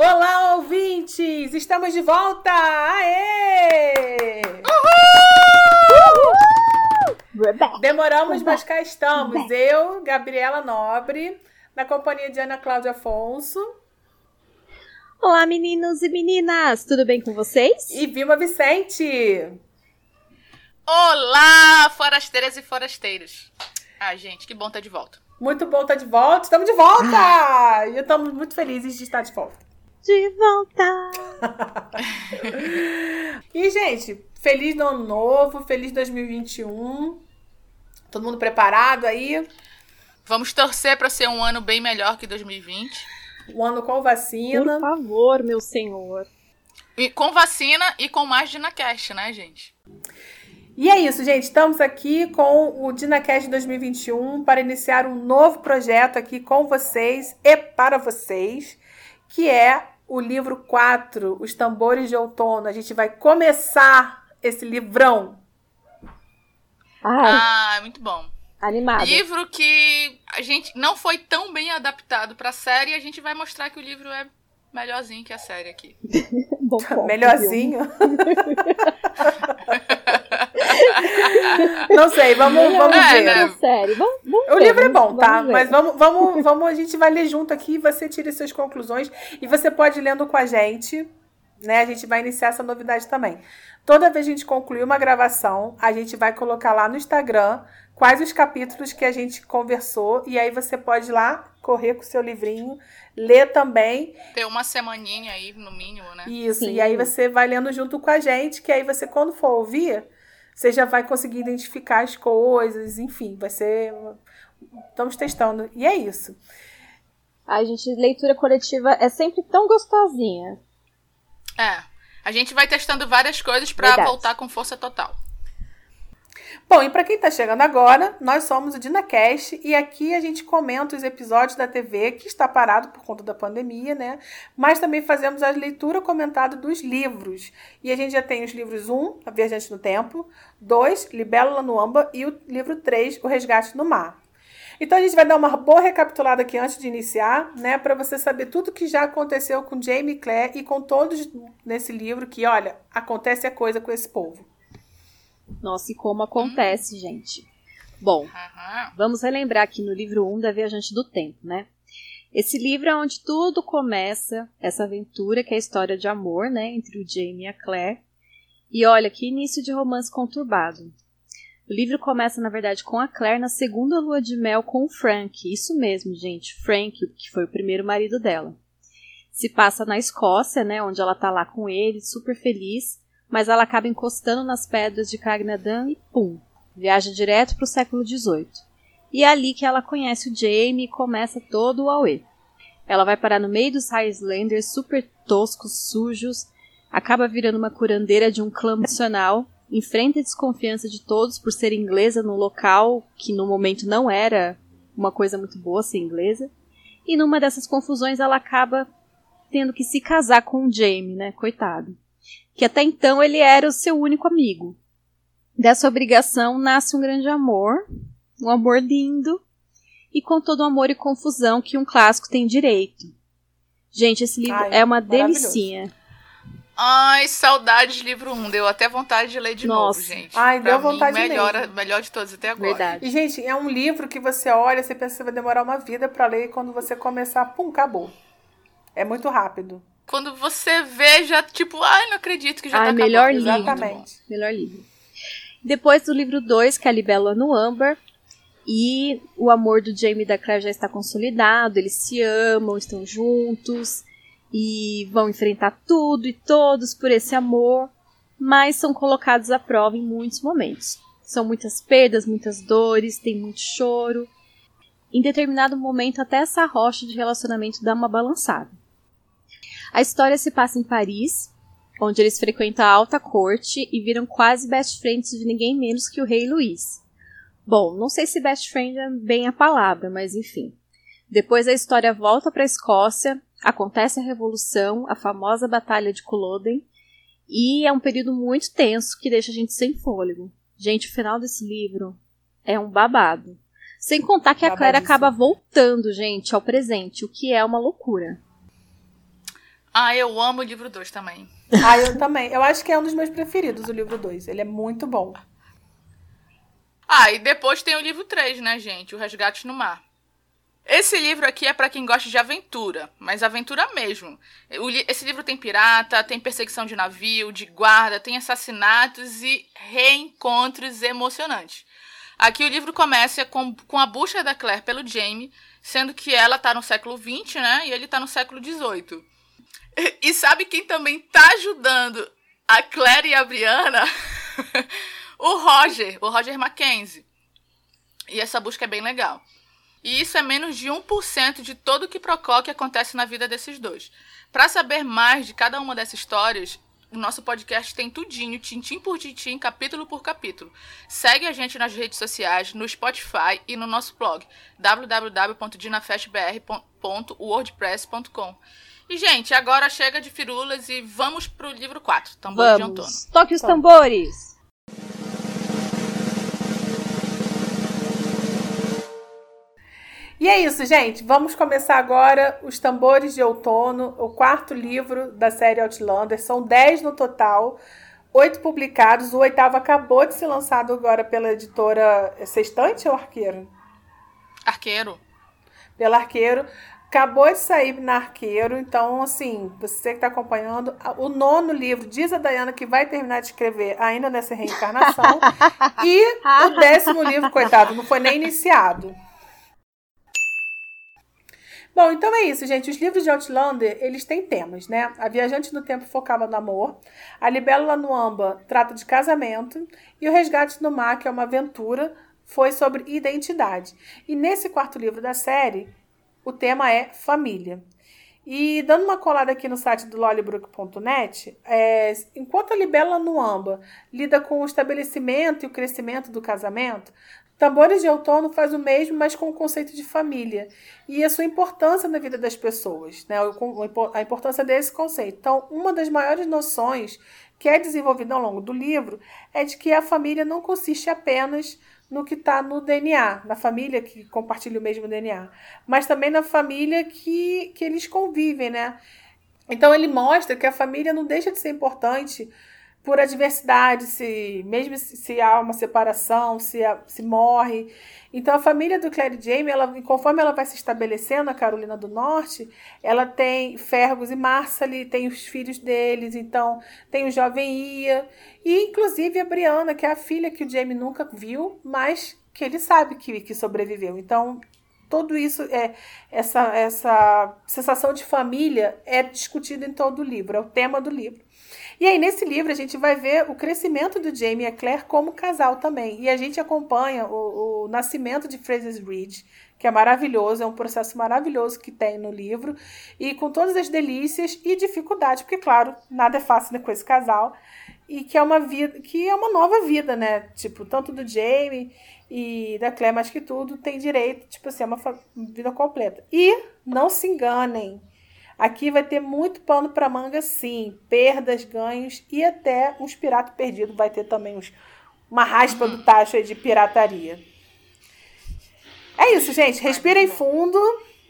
Olá, ouvintes! Estamos de volta! Aê! Uhul! Demoramos, mas cá estamos. Eu, Gabriela Nobre, na companhia de Ana Cláudia Afonso. Olá, meninos e meninas! Tudo bem com vocês? E Vilma Vicente! Olá, forasteiras e forasteiros! Ah, gente, que bom estar de volta. Muito bom estar de volta. Estamos de volta! Ah. E estamos muito felizes de estar de volta. De volta! e, gente, feliz ano novo, feliz 2021. Todo mundo preparado aí? Vamos torcer para ser um ano bem melhor que 2020. Um ano com vacina. Por favor, meu senhor. E com vacina e com mais DinaCast, né, gente? E é isso, gente. Estamos aqui com o DinaCast 2021 para iniciar um novo projeto aqui com vocês e para vocês, que é o livro 4, Os Tambores de Outono. A gente vai começar esse livrão ah, ah, muito bom. Animado. Livro que a gente não foi tão bem adaptado para a série, a gente vai mostrar que o livro é melhorzinho que a série aqui. bom ponto, melhorzinho. não sei, vamos, vamos é, ver. Né? Série. Vamos, vamos o ver, livro é bom, tá? Mas vamos, vamos, vamos, a gente vai ler junto aqui, você tira suas conclusões e você pode ir lendo com a gente, né? A gente vai iniciar essa novidade também. Toda vez que a gente concluir uma gravação, a gente vai colocar lá no Instagram quais os capítulos que a gente conversou e aí você pode ir lá correr com o seu livrinho, ler também. Ter uma semaninha aí no mínimo, né? Isso, Sim. e aí você vai lendo junto com a gente, que aí você quando for ouvir, você já vai conseguir identificar as coisas, enfim, vai ser estamos testando. E é isso. A gente, leitura coletiva é sempre tão gostosinha. É. A gente vai testando várias coisas para voltar com força total. Bom, e para quem está chegando agora, nós somos o DinaCast e aqui a gente comenta os episódios da TV que está parado por conta da pandemia, né? Mas também fazemos a leitura comentada dos livros. E a gente já tem os livros 1, A Viajante no Tempo, 2, Libélula no Amba e o livro 3, O Resgate no Mar. Então a gente vai dar uma boa recapitulada aqui antes de iniciar, né, para você saber tudo que já aconteceu com Jamie Clare e com todos nesse livro que, olha, acontece a coisa com esse povo. Nossa, e como acontece, hum. gente. Bom, vamos relembrar aqui no livro 1 da Viajante do Tempo, né? Esse livro é onde tudo começa, essa aventura que é a história de amor, né, entre o Jamie e a Claire. E olha, que início de romance conturbado. O livro começa, na verdade, com a Claire na segunda lua de mel com o Frank. Isso mesmo, gente. Frank, que foi o primeiro marido dela. Se passa na Escócia, né, onde ela tá lá com ele, super feliz, mas ela acaba encostando nas pedras de Cagnadan e pum, viaja direto para o século XVIII. E é ali que ela conhece o Jamie e começa todo o auê. Ela vai parar no meio dos Highlanders super toscos, sujos, acaba virando uma curandeira de um clã nacional enfrenta a desconfiança de todos por ser inglesa no local que no momento não era uma coisa muito boa ser inglesa. E numa dessas confusões ela acaba tendo que se casar com o Jamie, né? Coitado. Que até então ele era o seu único amigo. Dessa obrigação nasce um grande amor, um amor lindo, e com todo o amor e confusão que um clássico tem direito. Gente, esse livro Ai, é uma delicinha. Ai, saudades de livro 1. Deu até vontade de ler de Nossa. novo, gente. Ai, pra deu vontade mim, melhor, mesmo. melhor de todos até agora. Verdade. E, gente, é um livro que você olha, você pensa que vai demorar uma vida para ler e quando você começar, pum, acabou. É muito rápido. Quando você vê, já tipo, ai, não acredito que já ai, tá melhor acabando. livro. Exatamente. Melhor livro. Depois do livro 2, que é a Libélula no Amber, e o amor do Jamie e da Claire já está consolidado, eles se amam, estão juntos e vão enfrentar tudo e todos por esse amor, mas são colocados à prova em muitos momentos. São muitas perdas, muitas dores, tem muito choro. Em determinado momento, até essa rocha de relacionamento dá uma balançada. A história se passa em Paris, onde eles frequentam a alta corte e viram quase best friends de ninguém menos que o rei Luís. Bom, não sei se best friend é bem a palavra, mas enfim. Depois a história volta para a Escócia, acontece a Revolução, a famosa Batalha de Culloden, e é um período muito tenso que deixa a gente sem fôlego. Gente, o final desse livro é um babado. Sem contar que a Claire acaba voltando, gente, ao presente, o que é uma loucura. Ah, eu amo o livro 2 também. Ah, eu também. Eu acho que é um dos meus preferidos, o livro 2. Ele é muito bom. Ah, e depois tem o livro 3, né, gente? O Resgate no Mar. Esse livro aqui é para quem gosta de aventura, mas aventura mesmo. Esse livro tem pirata, tem perseguição de navio, de guarda, tem assassinatos e reencontros emocionantes. Aqui o livro começa com, com a busca da Claire pelo Jamie, sendo que ela está no século XX, né? E ele está no século XVIII. E, sabe quem também está ajudando a Claire e a Brianna? o Roger, o Roger Mackenzie. E essa busca é bem legal. E isso é menos de 1% de todo o que que acontece na vida desses dois. Para saber mais de cada uma dessas histórias, o nosso podcast tem tudinho, tintim por tintim, capítulo por capítulo. Segue a gente nas redes sociais, no Spotify e no nosso blog www.dinafestbr.wordpress.com. E, gente, agora chega de firulas e vamos pro livro 4, Tambores vamos. de Outono. Toque os tambores! E é isso, gente. Vamos começar agora Os Tambores de Outono, o quarto livro da série Outlander. São dez no total, oito publicados. O oitavo acabou de ser lançado agora pela editora Sextante ou Arqueiro? Arqueiro. Pela Arqueiro. Acabou de sair na Arqueiro, então, assim, você que está acompanhando, o nono livro, diz a Dayana que vai terminar de escrever ainda nessa reencarnação, e o décimo livro, coitado, não foi nem iniciado. Bom, então é isso, gente. Os livros de Outlander, eles têm temas, né? A Viajante no Tempo focava no amor, a Libélula no Amba trata de casamento e o Resgate no Mar, que é uma aventura, foi sobre identidade. E nesse quarto livro da série, o tema é família. E dando uma colada aqui no site do lollybrook.net, é, enquanto a Libélula no Amba lida com o estabelecimento e o crescimento do casamento, Tambores de Outono faz o mesmo, mas com o conceito de família e a sua importância na vida das pessoas, né? a importância desse conceito. Então, uma das maiores noções que é desenvolvida ao longo do livro é de que a família não consiste apenas no que está no DNA, na família que compartilha o mesmo DNA, mas também na família que, que eles convivem, né? Então ele mostra que a família não deixa de ser importante por adversidade, se mesmo se há uma separação, se, se morre. Então a família do Claire Jamie, ela, conforme ela vai se estabelecendo na Carolina do Norte, ela tem Fergus e Marsali, tem os filhos deles, então tem o jovem Ia, e inclusive a Brianna, que é a filha que o Jamie nunca viu, mas que ele sabe que, que sobreviveu. Então tudo isso é essa essa sensação de família é discutido em todo o livro, é o tema do livro. E aí, nesse livro, a gente vai ver o crescimento do Jamie e a Claire como casal também. E a gente acompanha o, o nascimento de Fraser Reed, que é maravilhoso, é um processo maravilhoso que tem no livro, e com todas as delícias e dificuldades, porque, claro, nada é fácil né, com esse casal, e que é uma vida, que é uma nova vida, né? Tipo, tanto do Jamie e da Claire, mas que tudo tem direito, tipo assim, é uma vida completa. E não se enganem, Aqui vai ter muito pano para manga, sim. Perdas, ganhos e até uns piratas perdidos. Vai ter também uns, uma raspa do tacho de pirataria. É isso, gente. Respirem fundo.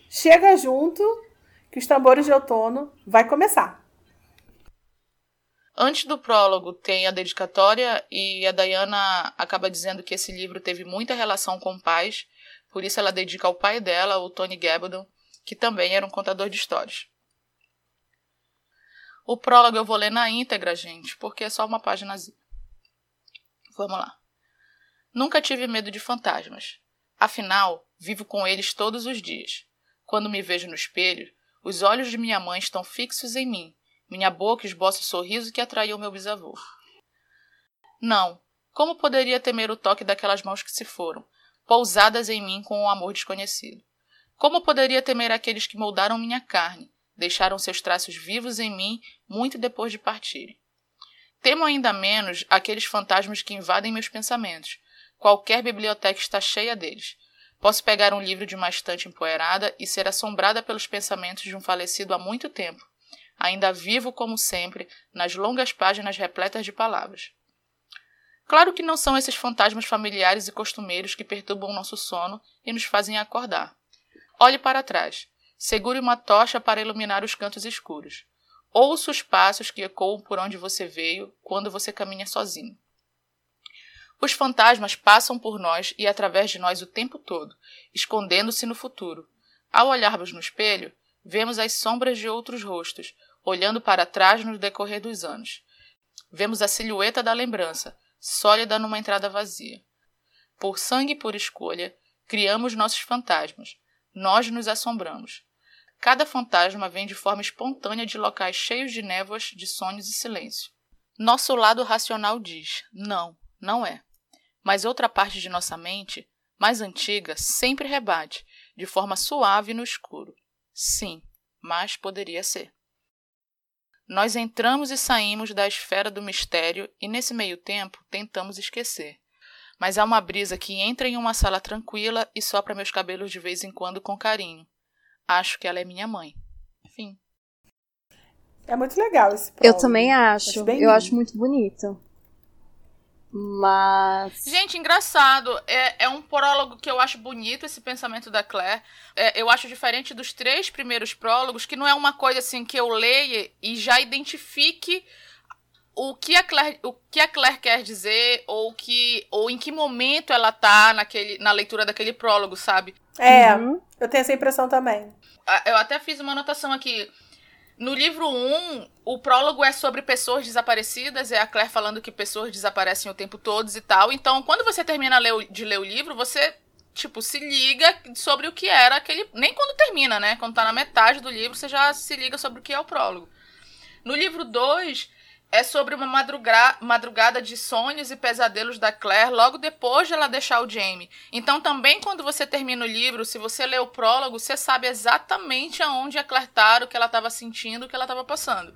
Chega junto que os tambores de outono vai começar. Antes do prólogo tem a dedicatória e a Diana acaba dizendo que esse livro teve muita relação com pais, por isso ela dedica ao pai dela, o Tony Gabaldon, que também era um contador de histórias. O prólogo eu vou ler na íntegra, gente, porque é só uma páginazinha. Vamos lá. Nunca tive medo de fantasmas. Afinal, vivo com eles todos os dias. Quando me vejo no espelho, os olhos de minha mãe estão fixos em mim. Minha boca esboça o sorriso que atraiu meu bisavô. Não, como poderia temer o toque daquelas mãos que se foram, pousadas em mim com um amor desconhecido? Como poderia temer aqueles que moldaram minha carne, deixaram seus traços vivos em mim muito depois de partirem. Temo ainda menos aqueles fantasmas que invadem meus pensamentos. Qualquer biblioteca está cheia deles. Posso pegar um livro de uma estante empoeirada e ser assombrada pelos pensamentos de um falecido há muito tempo, ainda vivo como sempre, nas longas páginas repletas de palavras. Claro que não são esses fantasmas familiares e costumeiros que perturbam nosso sono e nos fazem acordar. Olhe para trás. Segure uma tocha para iluminar os cantos escuros. Ouça os passos que ecoam por onde você veio quando você caminha sozinho. Os fantasmas passam por nós e através de nós o tempo todo, escondendo-se no futuro. Ao olharmos no espelho, vemos as sombras de outros rostos, olhando para trás no decorrer dos anos. Vemos a silhueta da lembrança, sólida numa entrada vazia. Por sangue e por escolha, criamos nossos fantasmas. Nós nos assombramos. Cada fantasma vem de forma espontânea de locais cheios de névoas, de sonhos e silêncio. Nosso lado racional diz: não, não é. Mas outra parte de nossa mente, mais antiga, sempre rebate, de forma suave no escuro. Sim, mas poderia ser. Nós entramos e saímos da esfera do mistério e, nesse meio tempo, tentamos esquecer. Mas há uma brisa que entra em uma sala tranquila e sopra meus cabelos de vez em quando com carinho. Acho que ela é minha mãe. Fim. É muito legal esse prólogo. Eu também acho. acho eu acho muito bonito. Mas. Gente, engraçado. É, é um prólogo que eu acho bonito, esse pensamento da Claire. É, eu acho diferente dos três primeiros prólogos, que não é uma coisa assim que eu leia e já identifique o que a Claire, o que a Claire quer dizer ou que ou em que momento ela tá naquele, na leitura daquele prólogo, sabe? É, uhum. eu tenho essa impressão também. Eu até fiz uma anotação aqui. No livro 1, o prólogo é sobre pessoas desaparecidas, é a Claire falando que pessoas desaparecem o tempo todo e tal. Então, quando você termina de ler o livro, você, tipo, se liga sobre o que era aquele. Nem quando termina, né? Quando tá na metade do livro, você já se liga sobre o que é o prólogo. No livro 2, é sobre uma madrugada de sonhos e pesadelos da Claire logo depois de ela deixar o Jamie. Então, também quando você termina o livro, se você lê o prólogo, você sabe exatamente aonde a Claire está, o que ela estava sentindo, o que ela estava passando.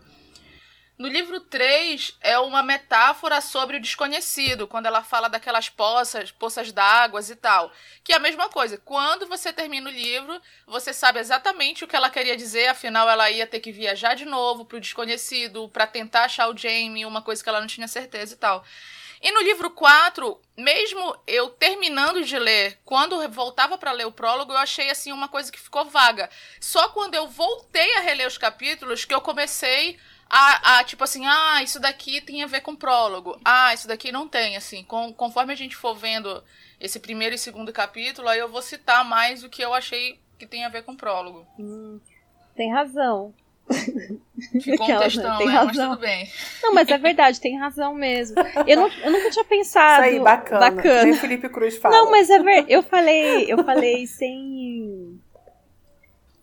No livro 3 é uma metáfora sobre o desconhecido, quando ela fala daquelas poças, poças d'água e tal. Que é a mesma coisa. Quando você termina o livro, você sabe exatamente o que ela queria dizer, afinal ela ia ter que viajar de novo pro desconhecido, para tentar achar o Jamie, uma coisa que ela não tinha certeza e tal. E no livro 4, mesmo eu terminando de ler, quando voltava para ler o prólogo, eu achei assim uma coisa que ficou vaga. Só quando eu voltei a reler os capítulos que eu comecei a, a, tipo assim, ah, isso daqui tem a ver com prólogo. Ah, isso daqui não tem, assim. Com, conforme a gente for vendo esse primeiro e segundo capítulo, aí eu vou citar mais o que eu achei que tem a ver com prólogo. Hum, tem razão. Ficou um textão, tem né? razão. Mas tudo bem. Não, mas é verdade, tem razão mesmo. Eu, não, eu nunca tinha pensado. Isso aí, bacana. bacana. Nem Felipe Cruz fala. Não, mas é verdade. Eu falei, eu falei sem.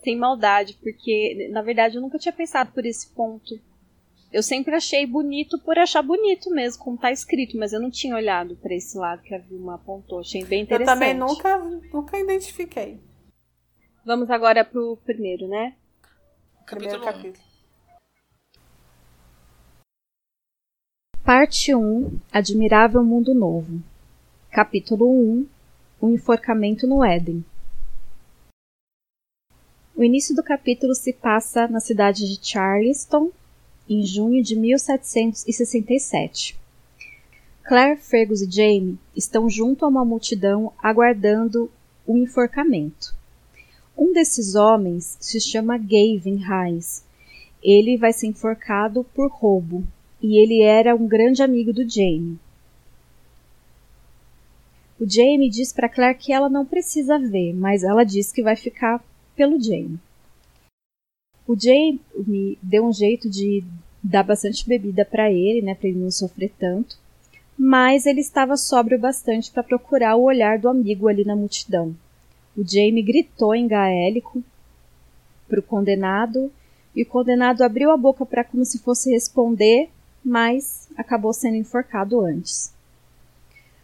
Sem maldade, porque na verdade eu nunca tinha pensado por esse ponto. Eu sempre achei bonito por achar bonito mesmo, como tá escrito, mas eu não tinha olhado para esse lado que a Vilma apontou. Achei bem interessante. Eu também nunca, nunca identifiquei. Vamos agora pro primeiro, né? Primeiro capítulo. Parte 1 Admirável Mundo Novo. Capítulo 1 O enforcamento no Éden. O início do capítulo se passa na cidade de Charleston, em junho de 1767. Claire, Fergus e Jamie estão junto a uma multidão aguardando o enforcamento. Um desses homens se chama Gavin Hines. Ele vai ser enforcado por roubo e ele era um grande amigo do Jamie. O Jamie diz para Claire que ela não precisa ver, mas ela diz que vai ficar pelo Jamie. O Jamie deu um jeito de dar bastante bebida para ele, né, para ele não sofrer tanto, mas ele estava sóbrio bastante para procurar o olhar do amigo ali na multidão. O Jamie gritou em gaélico para o condenado e o condenado abriu a boca para como se fosse responder, mas acabou sendo enforcado antes.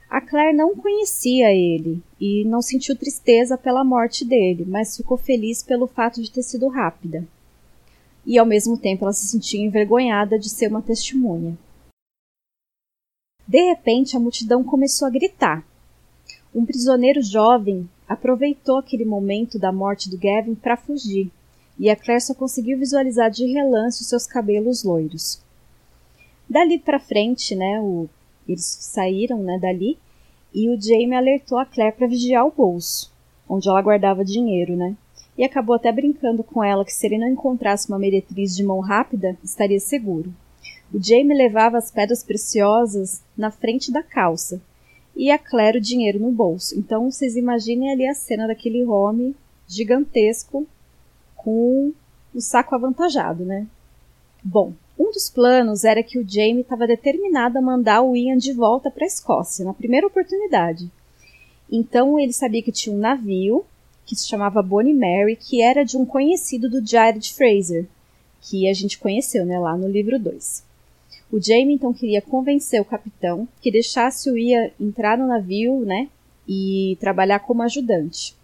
A Claire não conhecia ele e não sentiu tristeza pela morte dele, mas ficou feliz pelo fato de ter sido rápida. E ao mesmo tempo ela se sentia envergonhada de ser uma testemunha. De repente a multidão começou a gritar. Um prisioneiro jovem aproveitou aquele momento da morte do Gavin para fugir, e a Claire só conseguiu visualizar de relance os seus cabelos loiros. Dali para frente, né, o, eles saíram, né, dali e o Jamie alertou a Claire para vigiar o bolso, onde ela guardava dinheiro, né? E acabou até brincando com ela que se ele não encontrasse uma meretriz de mão rápida, estaria seguro. O Jamie levava as pedras preciosas na frente da calça e a Claire o dinheiro no bolso. Então vocês imaginem ali a cena daquele homem gigantesco com o saco avantajado, né? Bom, um dos planos era que o Jamie estava determinado a mandar o Ian de volta para a Escócia, na primeira oportunidade. Então ele sabia que tinha um navio que se chamava Bonnie Mary, que era de um conhecido do Jared Fraser, que a gente conheceu né, lá no livro 2. O Jamie então queria convencer o capitão que deixasse o Ian entrar no navio né, e trabalhar como ajudante.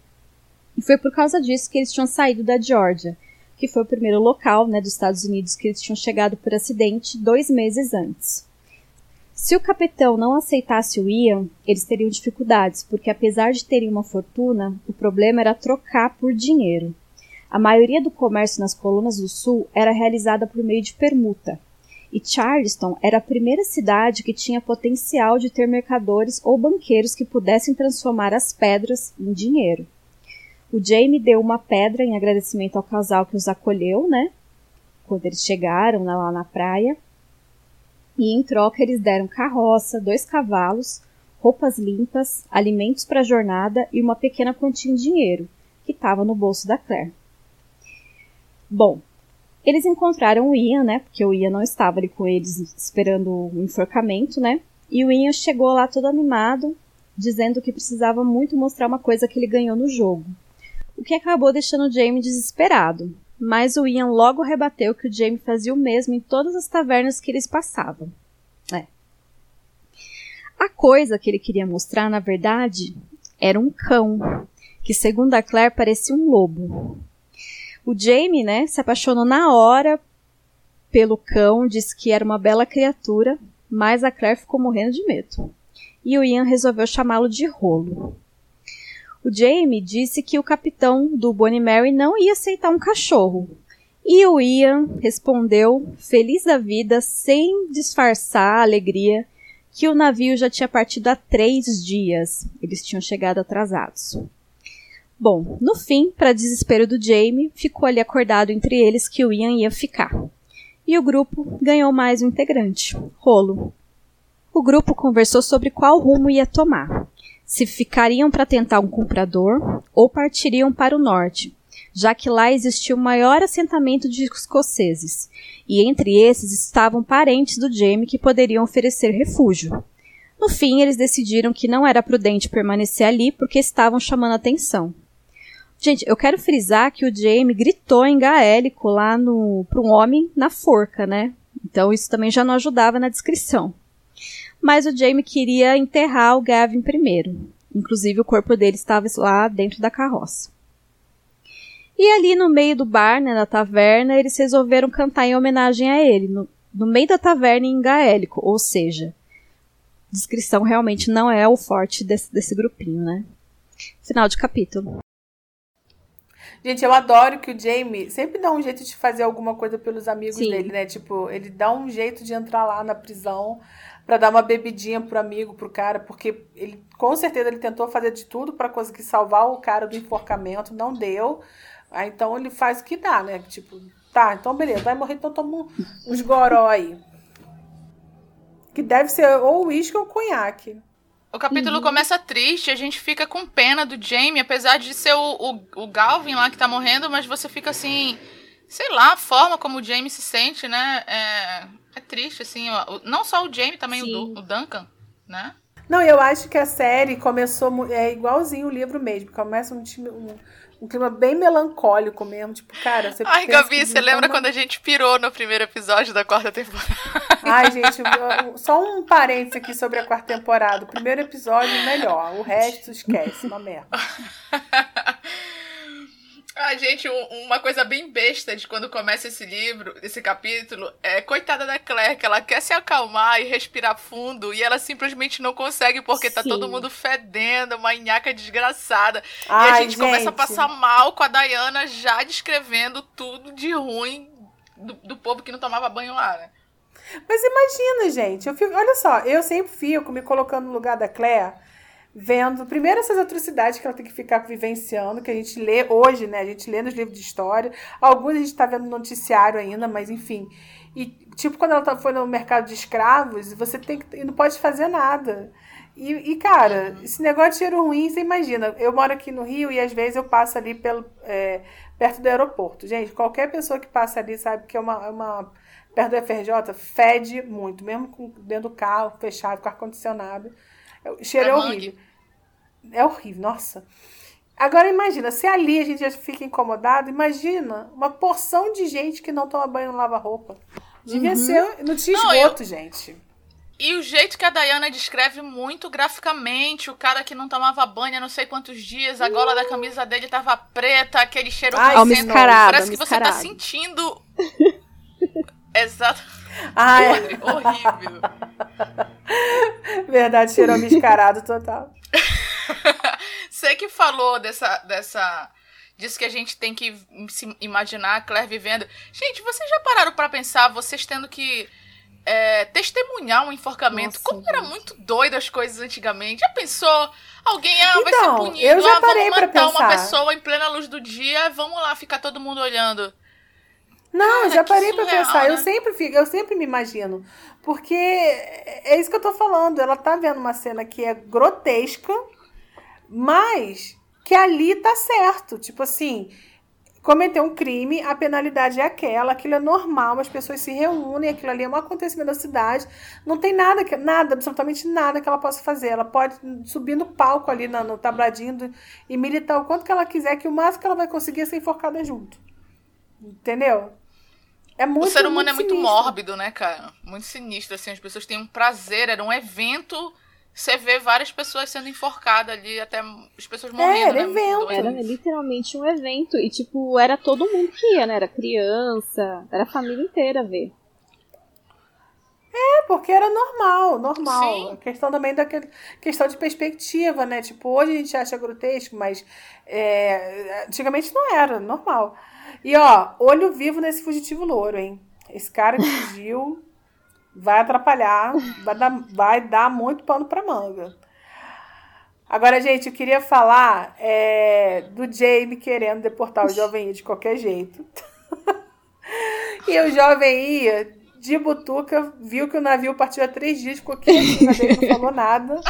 E foi por causa disso que eles tinham saído da Georgia, que foi o primeiro local né, dos Estados Unidos que eles tinham chegado por acidente dois meses antes. Se o capitão não aceitasse o Ian, eles teriam dificuldades, porque apesar de terem uma fortuna, o problema era trocar por dinheiro. A maioria do comércio nas colunas do sul era realizada por meio de permuta, e Charleston era a primeira cidade que tinha potencial de ter mercadores ou banqueiros que pudessem transformar as pedras em dinheiro. O Jamie deu uma pedra em agradecimento ao casal que os acolheu, né? Quando eles chegaram lá na praia, e em troca eles deram carroça, dois cavalos, roupas limpas, alimentos para a jornada e uma pequena quantia em dinheiro, que estava no bolso da Claire. Bom, eles encontraram o Ian, né? Porque o Ian não estava ali com eles esperando o enforcamento, né? E o Ian chegou lá todo animado, dizendo que precisava muito mostrar uma coisa que ele ganhou no jogo. O que acabou deixando o Jamie desesperado, mas o Ian logo rebateu que o Jamie fazia o mesmo em todas as tavernas que eles passavam. É. A coisa que ele queria mostrar, na verdade, era um cão, que segundo a Claire parecia um lobo. O Jamie, né, se apaixonou na hora pelo cão, disse que era uma bela criatura, mas a Claire ficou morrendo de medo. E o Ian resolveu chamá-lo de Rolo. O Jamie disse que o capitão do Bonnie Mary não ia aceitar um cachorro. E o Ian respondeu, feliz da vida, sem disfarçar a alegria, que o navio já tinha partido há três dias. Eles tinham chegado atrasados. Bom, no fim, para desespero do Jamie, ficou ali acordado entre eles que o Ian ia ficar. E o grupo ganhou mais um integrante, Rolo. O grupo conversou sobre qual rumo ia tomar se ficariam para tentar um comprador ou partiriam para o norte, já que lá existia o maior assentamento de escoceses, e entre esses estavam parentes do Jamie que poderiam oferecer refúgio. No fim, eles decidiram que não era prudente permanecer ali porque estavam chamando atenção. Gente, eu quero frisar que o Jamie gritou em gaélico lá no para um homem na forca, né? Então isso também já não ajudava na descrição mas o Jamie queria enterrar o Gavin primeiro. Inclusive o corpo dele estava lá dentro da carroça. E ali no meio do bar, né, da taverna, eles resolveram cantar em homenagem a ele, no, no meio da taverna em gaélico, ou seja, descrição realmente não é o forte desse, desse grupinho, né? Final de capítulo. Gente, eu adoro que o Jamie sempre dá um jeito de fazer alguma coisa pelos amigos Sim. dele, né? Tipo, ele dá um jeito de entrar lá na prisão para dar uma bebidinha pro amigo, pro cara, porque ele com certeza ele tentou fazer de tudo para conseguir salvar o cara do enforcamento, não deu. Aí então ele faz o que dá, né? Tipo, tá, então beleza, vai morrer, então toma uns goró aí. Que deve ser ou uísque ou conhaque. O capítulo uhum. começa triste, a gente fica com pena do Jamie, apesar de ser o, o, o Galvin lá que tá morrendo, mas você fica assim sei lá, a forma como o Jamie se sente, né? É, é triste, assim. Não só o Jamie, também o, o, Duncan, né? Não, eu acho que a série começou é igualzinho o livro mesmo. Começa um, um, um clima bem melancólico mesmo. Tipo, cara, você Ai, Gabi, você lembra quando a gente pirou no primeiro episódio da quarta temporada? Ai, gente, só um parênteses aqui sobre a quarta temporada. O primeiro episódio, melhor. O resto, esquece, uma merda. Ah, gente, uma coisa bem besta de quando começa esse livro, esse capítulo, é coitada da Claire, que ela quer se acalmar e respirar fundo e ela simplesmente não consegue porque Sim. tá todo mundo fedendo, uma nhaca desgraçada. Ai, e a gente, gente, começa a passar mal com a Diana já descrevendo tudo de ruim do, do povo que não tomava banho lá, né? Mas imagina, gente, eu fico, olha só, eu sempre fico me colocando no lugar da Claire vendo primeiro essas atrocidades que ela tem que ficar vivenciando, que a gente lê hoje, né? A gente lê nos livros de história. Alguns a gente está vendo no noticiário ainda, mas enfim. E tipo quando ela tá, foi no mercado de escravos, você tem que e não pode fazer nada. E, e, cara, esse negócio de cheiro ruim, você imagina. Eu moro aqui no Rio e às vezes eu passo ali pelo, é, perto do aeroporto. Gente, qualquer pessoa que passa ali sabe que é uma, é uma perto do FRJ, fede muito, mesmo com, dentro do carro, fechado, com ar-condicionado. O cheiro é, é horrível. É horrível, nossa. Agora imagina, se ali a gente já fica incomodado, imagina uma porção de gente que não toma banho no lava-roupa. Devia uhum. ser. Não tinha esgoto, não, eu... gente. E o jeito que a Dayana descreve muito graficamente, o cara que não tomava banho há não sei quantos dias, a gola da camisa dele tava preta, aquele cheiro Ai, Parece que você tá sentindo. Exato. Ai. horrível. Verdade, cheiro mascarado total. Você que falou dessa, dessa disso que a gente tem que se imaginar a Claire vivendo. Gente, vocês já pararam para pensar, vocês tendo que é, testemunhar um enforcamento. Nossa, Como era muito doido as coisas antigamente. Já pensou? Alguém ah, então, vai ser então, punido. Eu já ah, parei vamos matar uma pessoa em plena luz do dia. Vamos lá ficar todo mundo olhando. Não, Cara, já parei para pensar. Né? Eu sempre fico, eu sempre me imagino. Porque é isso que eu tô falando. Ela tá vendo uma cena que é grotesca, mas que ali tá certo. Tipo assim, cometeu um crime, a penalidade é aquela, aquilo é normal, as pessoas se reúnem, aquilo ali é um acontecimento da cidade, não tem nada, nada, absolutamente nada que ela possa fazer. Ela pode subir no palco ali no, no tabladinho do, e militar o quanto que ela quiser, que o máximo que ela vai conseguir é ser enforcada junto. Entendeu? É muito, o ser humano muito é muito sinistro. mórbido, né, cara? Muito sinistro, assim, as pessoas têm um prazer, era um evento você vê várias pessoas sendo enforcadas ali, até as pessoas morrendo. É, era né? evento. Era literalmente um evento. E, tipo, era todo mundo que ia, né? Era criança, era a família inteira ver. É, porque era normal, normal. Sim. A questão também da questão de perspectiva, né? Tipo, hoje a gente acha grotesco, mas é, antigamente não era, normal. E ó, olho vivo nesse fugitivo louro, hein? Esse cara que fugiu vai atrapalhar, vai dar, vai dar muito pano para manga. Agora, gente, eu queria falar é, do Jamie querendo deportar o Jovem I de qualquer jeito. e o Jovem I, de butuca, viu que o navio partiu há três dias, ficou quietinho, não falou nada.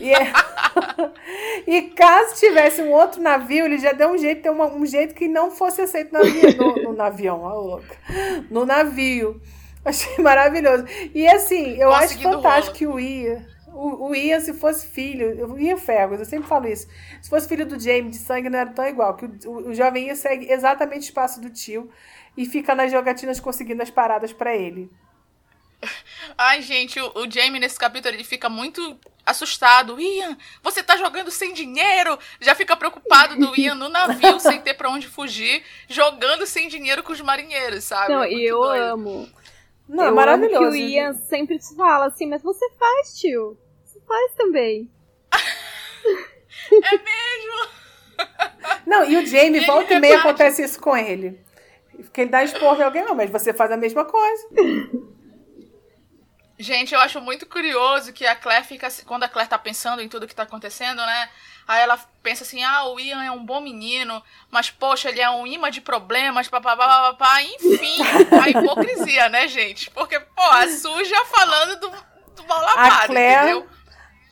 E, é... e caso tivesse um outro navio, ele já deu um jeito, ter uma, um jeito que não fosse aceito no, navio, no, no navião, ó, louca. No navio. Achei maravilhoso. E assim, eu acho fantástico que o Ian, o, o Ian, se fosse filho, o Ian Fergus, eu sempre falo isso, se fosse filho do Jamie de sangue, não era tão igual, que o, o, o jovem Ian segue exatamente o espaço do tio e fica nas jogatinas conseguindo as paradas para ele. Ai, gente, o, o Jamie nesse capítulo ele fica muito assustado. Ian, você tá jogando sem dinheiro? Já fica preocupado do Ian no navio sem ter para onde fugir, jogando sem dinheiro com os marinheiros, sabe? Não, e eu doido. amo não, eu maravilhoso. Amo que o Ian sempre te fala assim, mas você faz, tio. Você faz também. é mesmo? Não, e o Jamie, volta e meia acontece isso com ele. Porque ele dá esporro em alguém, não, mas você faz a mesma coisa. Gente, eu acho muito curioso que a Claire fica. Quando a Claire tá pensando em tudo que tá acontecendo, né? Aí ela pensa assim: ah, o Ian é um bom menino, mas poxa, ele é um imã de problemas, papapá, papapá. Enfim, a hipocrisia, né, gente? Porque, pô, a suja falando do, do mal lavado, Claire, entendeu?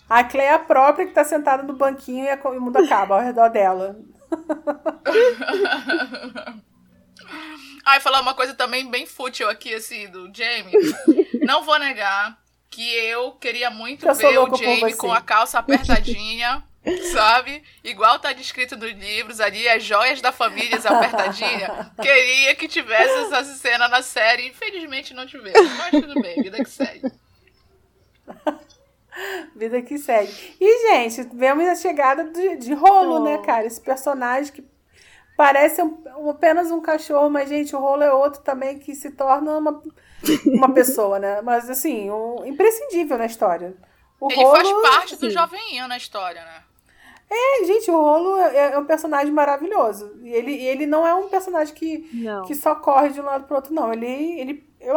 A Claire é a própria que tá sentada no banquinho e o mundo acaba ao redor dela. Ai, falar uma coisa também bem fútil aqui, assim, do Jamie. Não vou negar que eu queria muito eu ver o Jamie com a calça apertadinha sabe? Igual tá descrito nos livros ali, as joias da família apertadinha. Queria que tivesse essa cena na série. Infelizmente não tivemos, mas tudo bem, vida que segue. vida que segue. E, gente, vemos a chegada de, de Rolo, oh. né, cara? Esse personagem que parece um, um, apenas um cachorro, mas, gente, o Rolo é outro também que se torna uma, uma pessoa, né? Mas, assim, um, imprescindível na história. O Ele Rolo, faz parte do jovenho na história, né? É, gente, o Rolo é, é um personagem maravilhoso. E ele, ele não é um personagem que, que só corre de um lado pro outro, não. Ele, ele, eu,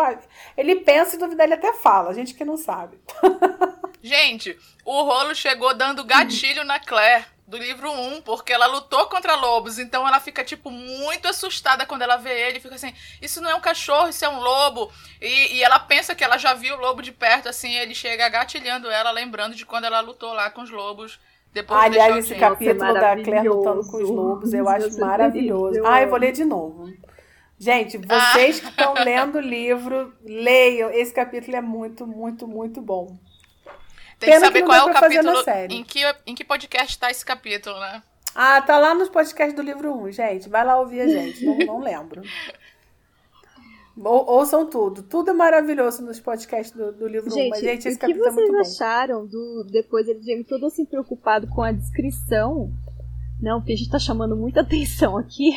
ele pensa e duvida, ele até fala. A gente que não sabe. Gente, o rolo chegou dando gatilho na Claire do livro 1, porque ela lutou contra lobos, então ela fica, tipo, muito assustada quando ela vê ele, fica assim, isso não é um cachorro, isso é um lobo, e, e ela pensa que ela já viu o lobo de perto, assim, ele chega gatilhando ela, lembrando de quando ela lutou lá com os lobos, depois Aliás, esse capítulo da Claire lutando com os lobos, eu acho maravilhoso. Ah, eu vou ler de novo. Gente, vocês ah. que estão lendo o livro, leiam. Esse capítulo é muito, muito, muito bom. Tem Pena que saber que qual é o capítulo. Em que, em que podcast tá esse capítulo, né? Ah, tá lá nos podcasts do livro 1, gente. Vai lá ouvir a gente. não, não lembro. Ou, ouçam tudo. Tudo é maravilhoso nos podcasts do, do livro gente, 1. Mas, gente, esse capítulo é muito bom. O que vocês acharam do. Depois ele vem todo assim preocupado com a descrição? Não, porque a gente tá chamando muita atenção aqui.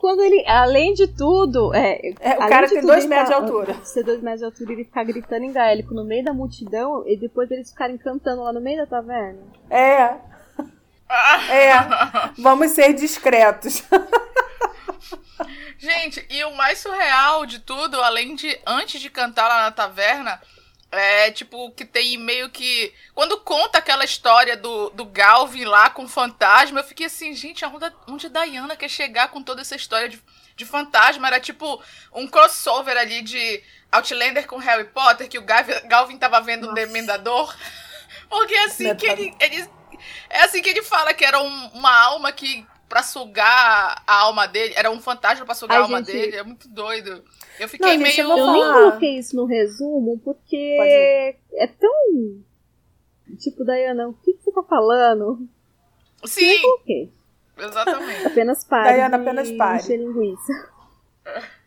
Quando ele, além de tudo. É, é o cara tem dois metros de altura. Ser dois metros de altura ele ficar gritando em gaélico no meio da multidão e depois eles ficarem cantando lá no meio da taverna. É. É. Vamos ser discretos. Gente, e o mais surreal de tudo, além de antes de cantar lá na taverna, é, tipo, que tem meio que. Quando conta aquela história do, do Galvin lá com o fantasma, eu fiquei assim, gente, onde, onde a Diana quer chegar com toda essa história de, de fantasma? Era tipo um crossover ali de Outlander com Harry Potter, que o Galvin, Galvin tava vendo o um Demendador. Porque é assim que ele, ele. É assim que ele fala que era um, uma alma que pra sugar a alma dele. Era um fantasma pra sugar Ai, a alma gente... dele. É muito doido. Eu fiquei não, meio. Eu, eu nem coloquei isso no resumo porque é tão. Tipo, Dayana, o que, que você tá falando? Sim! Exatamente. Apenas pare. Dayana, apenas pare. linguiça.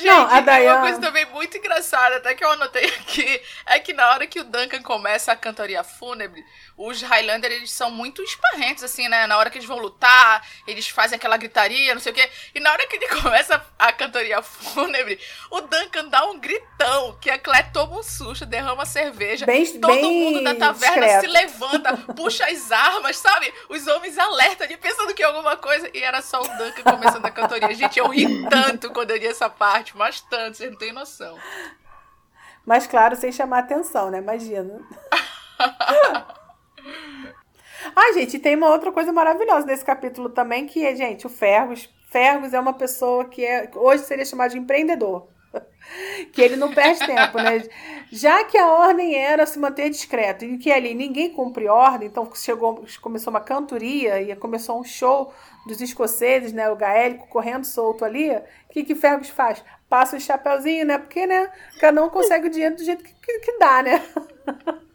Gente, não, a Diana... uma coisa também muito engraçada, até que eu anotei aqui, é que na hora que o Duncan começa a cantoria fúnebre, os Highlander, eles são muito esparrentes, assim, né? Na hora que eles vão lutar, eles fazem aquela gritaria, não sei o quê. E na hora que ele começa a cantoria fúnebre, o Duncan dá um gritão, que a Claire toma um susto, derrama cerveja. Bem, todo bem mundo da taverna discreto. se levanta, puxa as armas, sabe? Os homens alertam de pensando que é alguma coisa. E era só o Duncan começando a cantoria. Gente, eu ri tanto quando eu li essa parte, mas tanto, vocês não têm noção. Mas claro, sem chamar atenção, né? Imagina. Ah, gente, tem uma outra coisa maravilhosa nesse capítulo também, que é, gente, o Fergus. Fergus é uma pessoa que é, hoje seria chamado de empreendedor. que ele não perde tempo, né? Já que a ordem era se manter discreto e que ali ninguém cumpre ordem, então chegou, começou uma cantoria e começou um show dos escoceses, né? O gaélico correndo solto ali. O que, que Fergus faz? Passa o chapéuzinho, né? Porque, né? Cada um consegue o dinheiro do jeito que, que, que dá, né?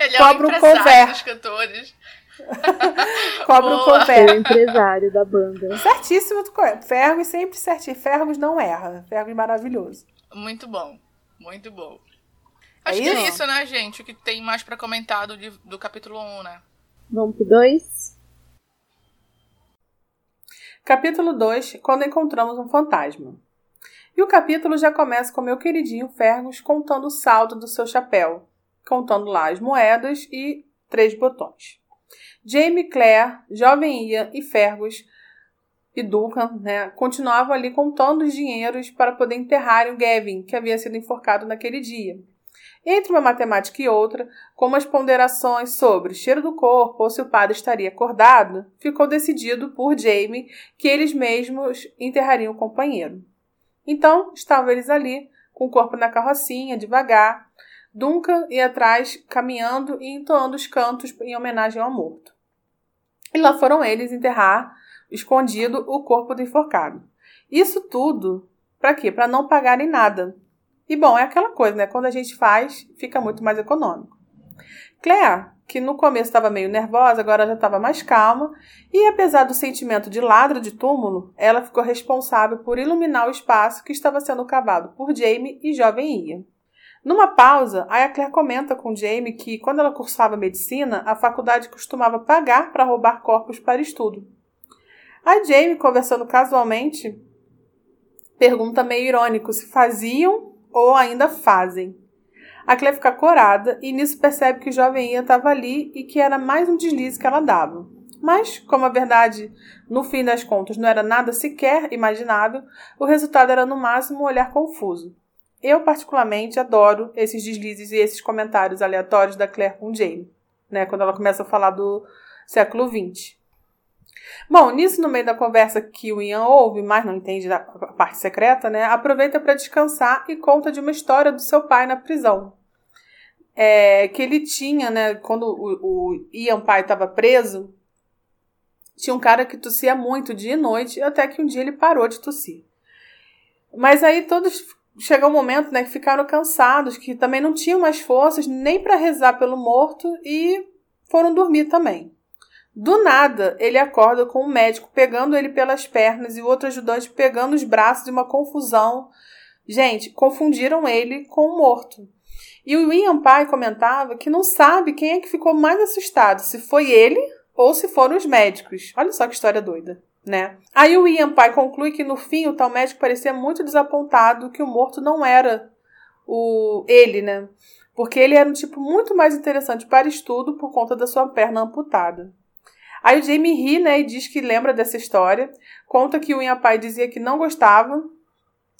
Ele é Cobra o conver. dos cantores. Cobra o conver. É o empresário da banda. Certíssimo. Fergus sempre certinho. Fergus não erra. Fergus maravilhoso. Muito bom. Muito bom. É Acho é que é isso, né, gente? O que tem mais para comentar do, do capítulo 1, né? Vamos pro 2? Capítulo 2, quando encontramos um fantasma. E o capítulo já começa com meu queridinho Fergus contando o saldo do seu chapéu, contando lá as moedas e três botões. Jamie, Claire, Jovem Ian e Fergus e Duncan né, continuavam ali contando os dinheiros para poder enterrar o Gavin, que havia sido enforcado naquele dia. Entre uma matemática e outra, com as ponderações sobre o cheiro do corpo ou se o padre estaria acordado, ficou decidido por Jamie que eles mesmos enterrariam o companheiro. Então, estavam eles ali, com o corpo na carrocinha, devagar. Duncan ia atrás, caminhando e entoando os cantos em homenagem ao morto. E lá foram eles enterrar, escondido, o corpo do enforcado. Isso tudo, para quê? Para não pagarem nada. E bom, é aquela coisa, né? Quando a gente faz, fica muito mais econômico. Claire, que no começo estava meio nervosa, agora já estava mais calma, e apesar do sentimento de ladra de túmulo, ela ficou responsável por iluminar o espaço que estava sendo cavado por Jamie e jovem Ian. Numa pausa, a Claire comenta com Jamie que, quando ela cursava medicina, a faculdade costumava pagar para roubar corpos para estudo. A Jamie, conversando casualmente, pergunta meio irônico se faziam ou ainda fazem. A Clé fica corada e nisso percebe que o jovem Ian estava ali e que era mais um deslize que ela dava. Mas, como a verdade, no fim das contas, não era nada sequer imaginável, o resultado era no máximo um olhar confuso. Eu, particularmente, adoro esses deslizes e esses comentários aleatórios da Claire com Jamie, né? Quando ela começa a falar do século XX. Bom, nisso, no meio da conversa que o Ian ouve, mas não entende a parte secreta, né? Aproveita para descansar e conta de uma história do seu pai na prisão. É, que ele tinha, né? Quando o, o Ian pai estava preso, tinha um cara que tossia muito dia e noite, até que um dia ele parou de tossir. Mas aí todos chegou um momento, né, que ficaram cansados, que também não tinham mais forças nem para rezar pelo morto e foram dormir também. Do nada, ele acorda com o um médico pegando ele pelas pernas e o outro ajudante pegando os braços e uma confusão. Gente, confundiram ele com o morto. E o Ian Pai comentava que não sabe quem é que ficou mais assustado, se foi ele ou se foram os médicos. Olha só que história doida né? Aí o Ian Pai conclui que no fim o tal médico parecia muito desapontado que o morto não era o ele, né? Porque ele era um tipo muito mais interessante para estudo por conta da sua perna amputada. Aí o Jamie ri, né, e diz que lembra dessa história. Conta que o Ian Pai dizia que não gostava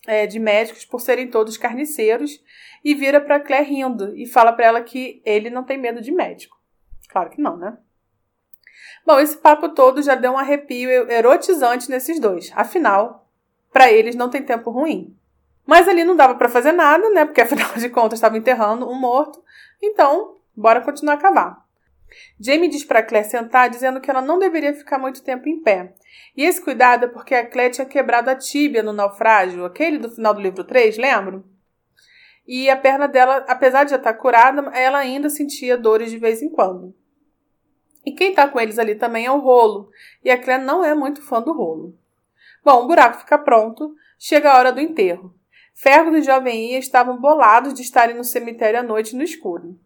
é, de médicos por serem todos carniceiros e vira para Claire rindo e fala para ela que ele não tem medo de médico. Claro que não, né? Bom, esse papo todo já deu um arrepio erotizante nesses dois. Afinal, para eles não tem tempo ruim. Mas ali não dava para fazer nada, né? Porque afinal de contas estava enterrando um morto. Então, bora continuar a cavar. Jamie diz para Claire sentar, dizendo que ela não deveria ficar muito tempo em pé. E esse cuidado é porque a Claire tinha quebrado a tíbia no naufrágio, aquele do final do livro 3, lembram? E a perna dela, apesar de já estar curada, ela ainda sentia dores de vez em quando. E quem tá com eles ali também é o rolo. E a Claire não é muito fã do rolo. Bom, o buraco fica pronto. Chega a hora do enterro. Fergus e Jovem Ia estavam bolados de estarem no cemitério à noite no escuro.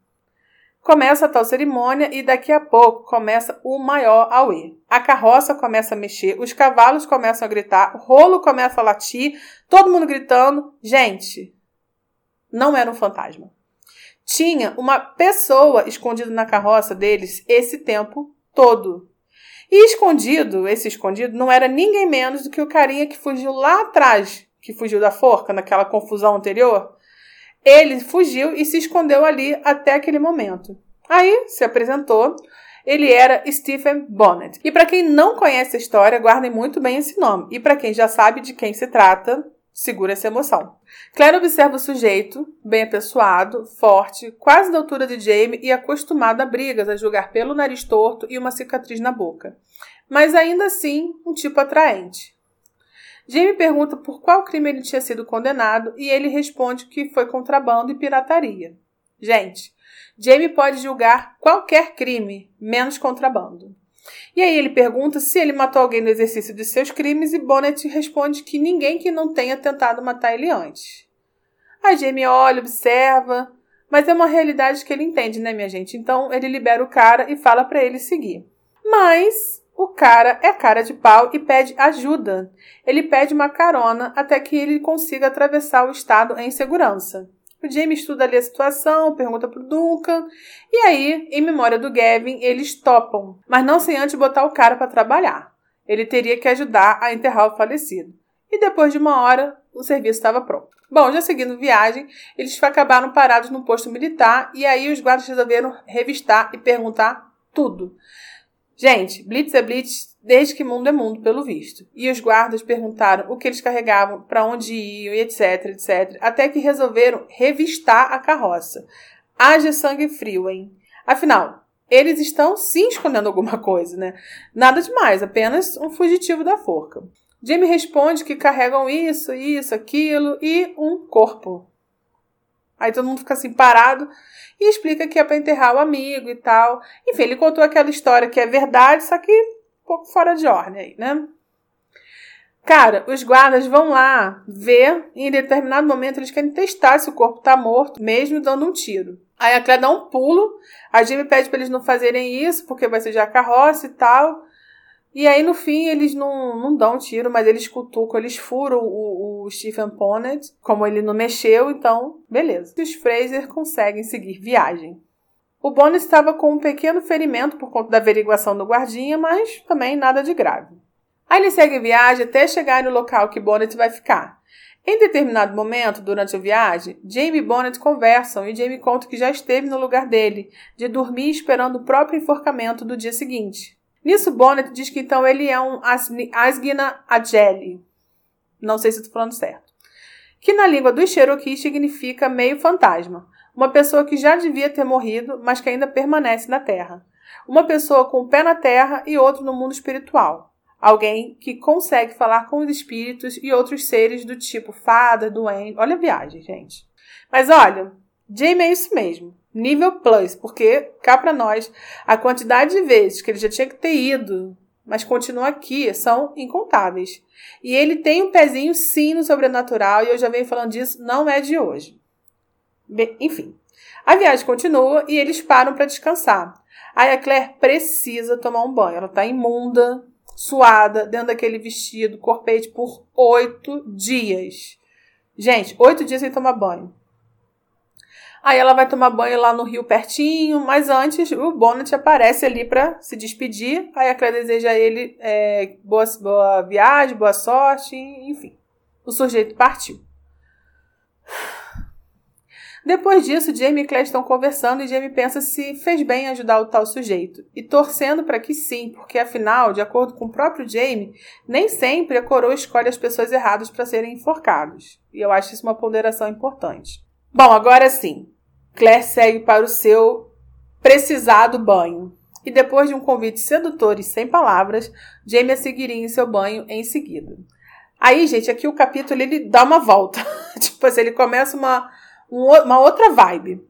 Começa a tal cerimônia e daqui a pouco começa o maior auê. A carroça começa a mexer, os cavalos começam a gritar, o rolo começa a latir, todo mundo gritando. Gente, não era um fantasma tinha uma pessoa escondida na carroça deles esse tempo todo. E escondido, esse escondido, não era ninguém menos do que o carinha que fugiu lá atrás, que fugiu da forca, naquela confusão anterior. Ele fugiu e se escondeu ali até aquele momento. Aí se apresentou. Ele era Stephen Bonnet. E para quem não conhece a história, guardem muito bem esse nome. E para quem já sabe de quem se trata, segura essa emoção. Claire observa o sujeito, bem apessoado, forte, quase da altura de Jamie e acostumado a brigas, a julgar pelo nariz torto e uma cicatriz na boca. Mas ainda assim, um tipo atraente. Jamie pergunta por qual crime ele tinha sido condenado e ele responde que foi contrabando e pirataria. Gente, Jamie pode julgar qualquer crime, menos contrabando. E aí ele pergunta se ele matou alguém no exercício de seus crimes e Bonnet responde que ninguém que não tenha tentado matar ele antes. A Jamie olha, observa, mas é uma realidade que ele entende, né, minha gente? Então ele libera o cara e fala para ele seguir. Mas o cara é cara de pau e pede ajuda. Ele pede uma carona até que ele consiga atravessar o estado em segurança. O Jamie estuda ali a situação, pergunta pro Duncan. E aí, em memória do Gavin, eles topam, mas não sem antes botar o cara para trabalhar. Ele teria que ajudar a enterrar o falecido. E depois de uma hora, o serviço estava pronto. Bom, já seguindo viagem, eles acabaram parados no posto militar e aí os guardas resolveram revistar e perguntar tudo. Gente, Blitz é Blitz desde que mundo é mundo, pelo visto. E os guardas perguntaram o que eles carregavam, para onde iam, etc, etc, até que resolveram revistar a carroça. Haja sangue frio, hein? Afinal, eles estão sim escondendo alguma coisa, né? Nada demais, apenas um fugitivo da forca. Jamie responde que carregam isso, isso, aquilo e um corpo. Aí todo mundo fica assim parado e explica que é para enterrar o amigo e tal. Enfim, ele contou aquela história que é verdade, só que um pouco fora de ordem aí, né? Cara, os guardas vão lá ver e em determinado momento eles querem testar se o corpo tá morto, mesmo dando um tiro. Aí a Claire dá um pulo, a Jimmy pede para eles não fazerem isso, porque vai sujar a carroça e tal. E aí, no fim, eles não, não dão tiro, mas eles cutucam, eles furam o, o Stephen Ponnet, como ele não mexeu, então, beleza. Os Fraser conseguem seguir viagem. O Bonnet estava com um pequeno ferimento por conta da averiguação do guardinha, mas também nada de grave. Aí ele segue viagem até chegar no local que Bonnet vai ficar. Em determinado momento, durante a viagem, Jamie e Bonnet conversam e Jamie conta que já esteve no lugar dele, de dormir esperando o próprio enforcamento do dia seguinte. Nisso, Bonnet diz que então ele é um Asgina Adjeli. Não sei se estou falando certo. Que na língua dos Cherokee significa meio fantasma. Uma pessoa que já devia ter morrido, mas que ainda permanece na Terra. Uma pessoa com um pé na Terra e outro no mundo espiritual. Alguém que consegue falar com os espíritos e outros seres do tipo fada, doente. Olha a viagem, gente. Mas olha, Jamie é isso mesmo. Nível plus, porque cá para nós, a quantidade de vezes que ele já tinha que ter ido, mas continua aqui, são incontáveis. E ele tem um pezinho sim no sobrenatural, e eu já venho falando disso, não é de hoje. Bem, enfim, a viagem continua e eles param para descansar. Aí a Claire precisa tomar um banho. Ela tá imunda, suada, dentro daquele vestido, corpete, por oito dias. Gente, oito dias sem tomar banho. Aí ela vai tomar banho lá no rio pertinho, mas antes o Bonnet aparece ali para se despedir. Aí a Claire deseja a ele é, boa, boa viagem, boa sorte, enfim. O sujeito partiu. Depois disso, Jamie e Claire estão conversando e Jamie pensa se fez bem ajudar o tal sujeito. E torcendo para que sim, porque afinal, de acordo com o próprio Jamie, nem sempre a coroa escolhe as pessoas erradas para serem enforcados. E eu acho isso uma ponderação importante. Bom, agora sim. Claire segue para o seu precisado banho. E depois de um convite sedutor e sem palavras, Jamie a seguiria em seu banho em seguida. Aí, gente, aqui o capítulo ele dá uma volta. tipo assim, ele começa uma uma outra vibe.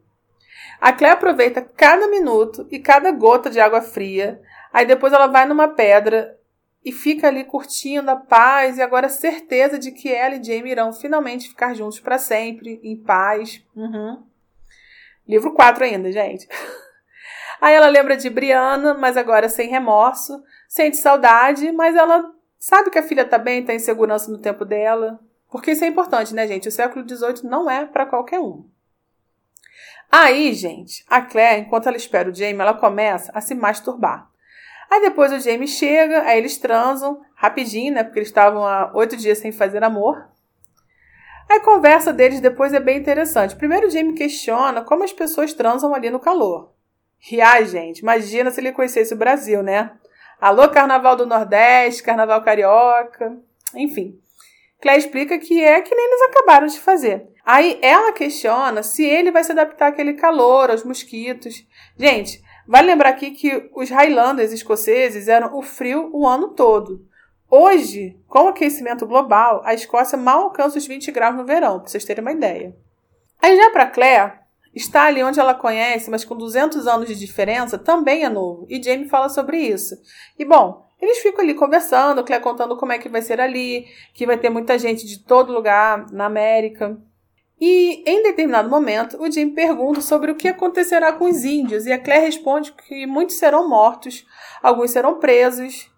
A Claire aproveita cada minuto e cada gota de água fria. Aí depois ela vai numa pedra e fica ali curtindo a paz e agora certeza de que ela e Jamie irão finalmente ficar juntos para sempre, em paz. Uhum. Livro 4 ainda, gente. Aí ela lembra de Brianna, mas agora sem remorso. Sente saudade, mas ela sabe que a filha tá bem, tá em segurança no tempo dela. Porque isso é importante, né, gente? O século XVIII não é para qualquer um. Aí, gente, a Claire, enquanto ela espera o Jamie, ela começa a se masturbar. Aí depois o Jamie chega, aí eles transam rapidinho, né? Porque eles estavam há oito dias sem fazer amor. A conversa deles depois é bem interessante. Primeiro o Jamie questiona como as pessoas transam ali no calor. E ai, gente, imagina se ele conhecesse o Brasil, né? Alô, Carnaval do Nordeste, Carnaval Carioca, enfim. Claire explica que é que nem eles acabaram de fazer. Aí ela questiona se ele vai se adaptar àquele calor, aos mosquitos. Gente, vale lembrar aqui que os Highlanders escoceses eram o frio o ano todo. Hoje, com o aquecimento global, a Escócia mal alcança os 20 graus no verão, para vocês terem uma ideia. Aí já para Claire, está ali onde ela conhece, mas com 200 anos de diferença, também é novo. E Jamie fala sobre isso. E bom, eles ficam ali conversando, Claire contando como é que vai ser ali, que vai ter muita gente de todo lugar na América. E em determinado momento, o Jim pergunta sobre o que acontecerá com os índios, e a Claire responde que muitos serão mortos, alguns serão presos.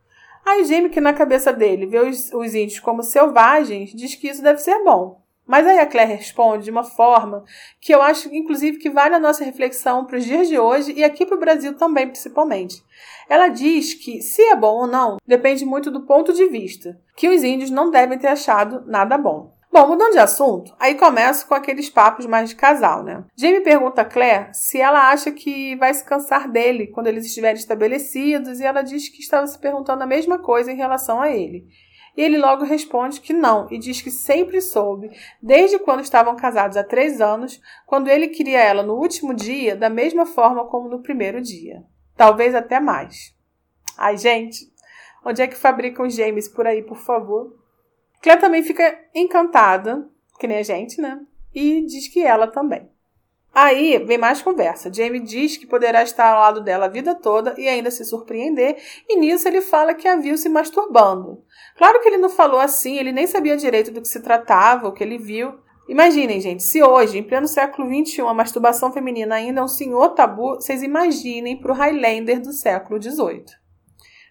Aí Jim, que na cabeça dele vê os, os índios como selvagens, diz que isso deve ser bom. Mas aí a Claire responde de uma forma que eu acho, inclusive, que vale a nossa reflexão para os dias de hoje e aqui para o Brasil também, principalmente. Ela diz que, se é bom ou não, depende muito do ponto de vista, que os índios não devem ter achado nada bom. Bom, mudando de assunto, aí começo com aqueles papos mais de casal, né? Jamie pergunta a Claire se ela acha que vai se cansar dele quando eles estiverem estabelecidos e ela diz que estava se perguntando a mesma coisa em relação a ele. E ele logo responde que não e diz que sempre soube, desde quando estavam casados há três anos, quando ele queria ela no último dia, da mesma forma como no primeiro dia. Talvez até mais. Ai, gente, onde é que fabricam James por aí, por favor? Claire também fica encantada, que nem a gente, né? E diz que ela também. Aí vem mais conversa. Jamie diz que poderá estar ao lado dela a vida toda e ainda se surpreender, e nisso ele fala que a viu se masturbando. Claro que ele não falou assim, ele nem sabia direito do que se tratava, o que ele viu. Imaginem, gente, se hoje, em pleno século XXI, a masturbação feminina ainda é um senhor tabu, vocês imaginem para o Highlander do século XVIII.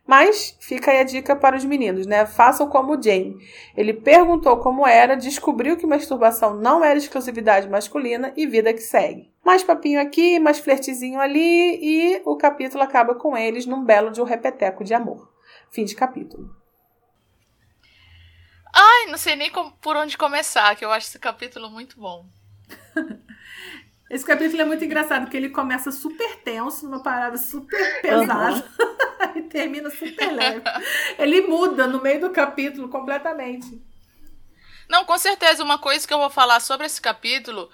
Mas fica aí a dica para os meninos, né? Façam como o Jamie. Ele perguntou como era, descobriu que masturbação não era exclusividade masculina e vida que segue. Mais papinho aqui, mais flertezinho ali e o capítulo acaba com eles num belo de um repeteco de amor. Fim de capítulo. Ai, não sei nem como, por onde começar, que eu acho esse capítulo muito bom. Esse capítulo é muito engraçado, porque ele começa super tenso, numa parada super pesada, uhum. e termina super leve. Ele muda no meio do capítulo completamente. Não, com certeza, uma coisa que eu vou falar sobre esse capítulo,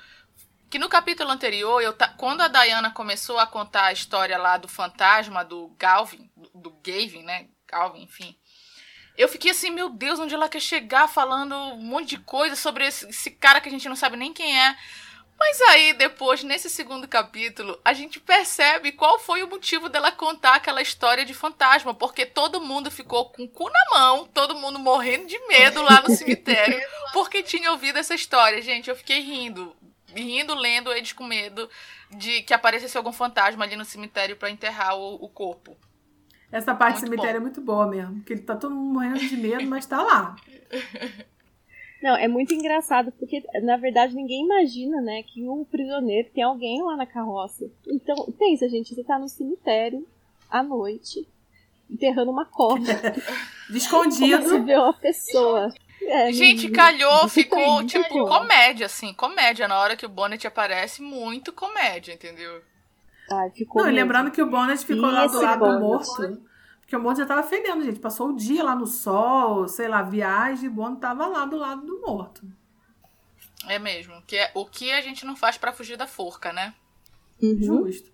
que no capítulo anterior, eu quando a Diana começou a contar a história lá do fantasma do Galvin, do, do Gavin, né? Galvin, enfim. Eu fiquei assim, meu Deus, onde ela quer chegar falando um monte de coisa sobre esse, esse cara que a gente não sabe nem quem é. Mas aí, depois, nesse segundo capítulo, a gente percebe qual foi o motivo dela contar aquela história de fantasma. Porque todo mundo ficou com o cu na mão, todo mundo morrendo de medo lá no cemitério, porque tinha ouvido essa história. Gente, eu fiquei rindo. Rindo, lendo eles com medo de que aparecesse algum fantasma ali no cemitério para enterrar o, o, corpo. Essa parte muito do cemitério bom. é muito boa mesmo. Porque ele tá todo mundo morrendo de medo, mas tá lá. Não, é muito engraçado, porque na verdade ninguém imagina, né, que o prisioneiro tem alguém lá na carroça. Então, pensa, gente, você tá no cemitério à noite, enterrando uma cobra. Escondido. Se vê uma pessoa. É, gente, calhou, ficou tipo calhou. comédia, assim, comédia. Na hora que o Bonnet aparece, muito comédia, entendeu? Ai, ficou. Não, e lembrando que o Bonnet ficou e lá do lado do morto. Porque o Bono já tava fedendo, gente. Passou o dia lá no sol, sei lá, viagem, o Bono tava lá do lado do morto. É mesmo. Que é, o que a gente não faz para fugir da forca, né? Uhum. Justo.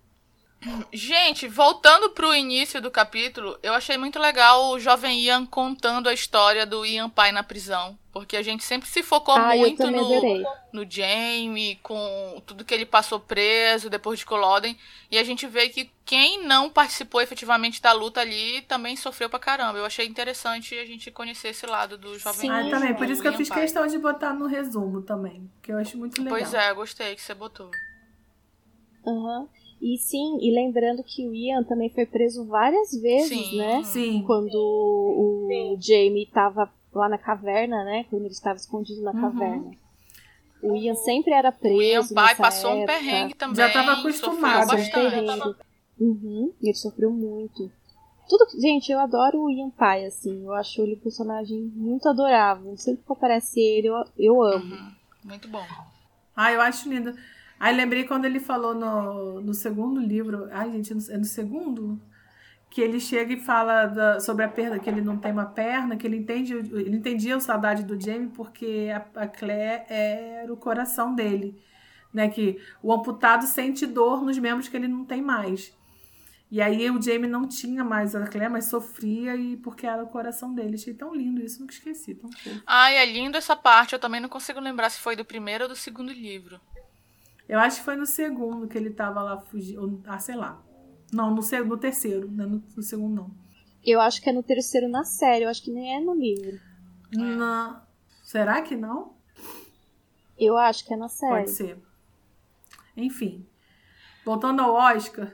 Gente, voltando pro início do capítulo, eu achei muito legal o jovem Ian contando a história do Ian pai na prisão. Porque a gente sempre se focou ah, muito no, no Jamie, com tudo que ele passou preso depois de Culloden. E a gente vê que quem não participou efetivamente da luta ali também sofreu pra caramba. Eu achei interessante a gente conhecer esse lado do jovem Ah, também. Por isso que eu fiz pai. questão de botar no resumo também. Que eu acho muito legal. Pois é, gostei que você botou. Aham. Uhum. E sim, e lembrando que o Ian também foi preso várias vezes, sim, né? Sim. Quando o, o Jamie estava lá na caverna, né? Quando ele estava escondido na uhum. caverna. O Ian sempre era preso. O Ian pai passou época. um perrengue também. Já estava acostumado. Bastante. Uhum, ele sofreu muito. Tudo Gente, eu adoro o Ian Pai, assim. Eu acho ele um personagem muito adorável. Sempre que aparece ele, eu, eu amo. Uhum. Muito bom. Ah, eu acho lindo. Aí lembrei quando ele falou no, no segundo livro. Ai, gente, é no segundo? Que ele chega e fala da, sobre a perna, que ele não tem uma perna, que ele entende, ele entendia a saudade do Jamie porque a, a Claire era o coração dele. Né, que o amputado sente dor nos membros que ele não tem mais. E aí o Jamie não tinha mais a Claire, mas sofria e porque era o coração dele. Achei tão lindo isso, nunca esqueci. Tão. Ai, é lindo essa parte. Eu também não consigo lembrar se foi do primeiro ou do segundo livro. Eu acho que foi no segundo que ele tava lá fugindo. Ah, sei lá. Não, no, no terceiro, não é no, no, segundo, não. Eu acho que é no terceiro na série, eu acho que nem é no livro. Na... Será que não? Eu acho que é na série. Pode ser. Enfim. Voltando ao Oscar.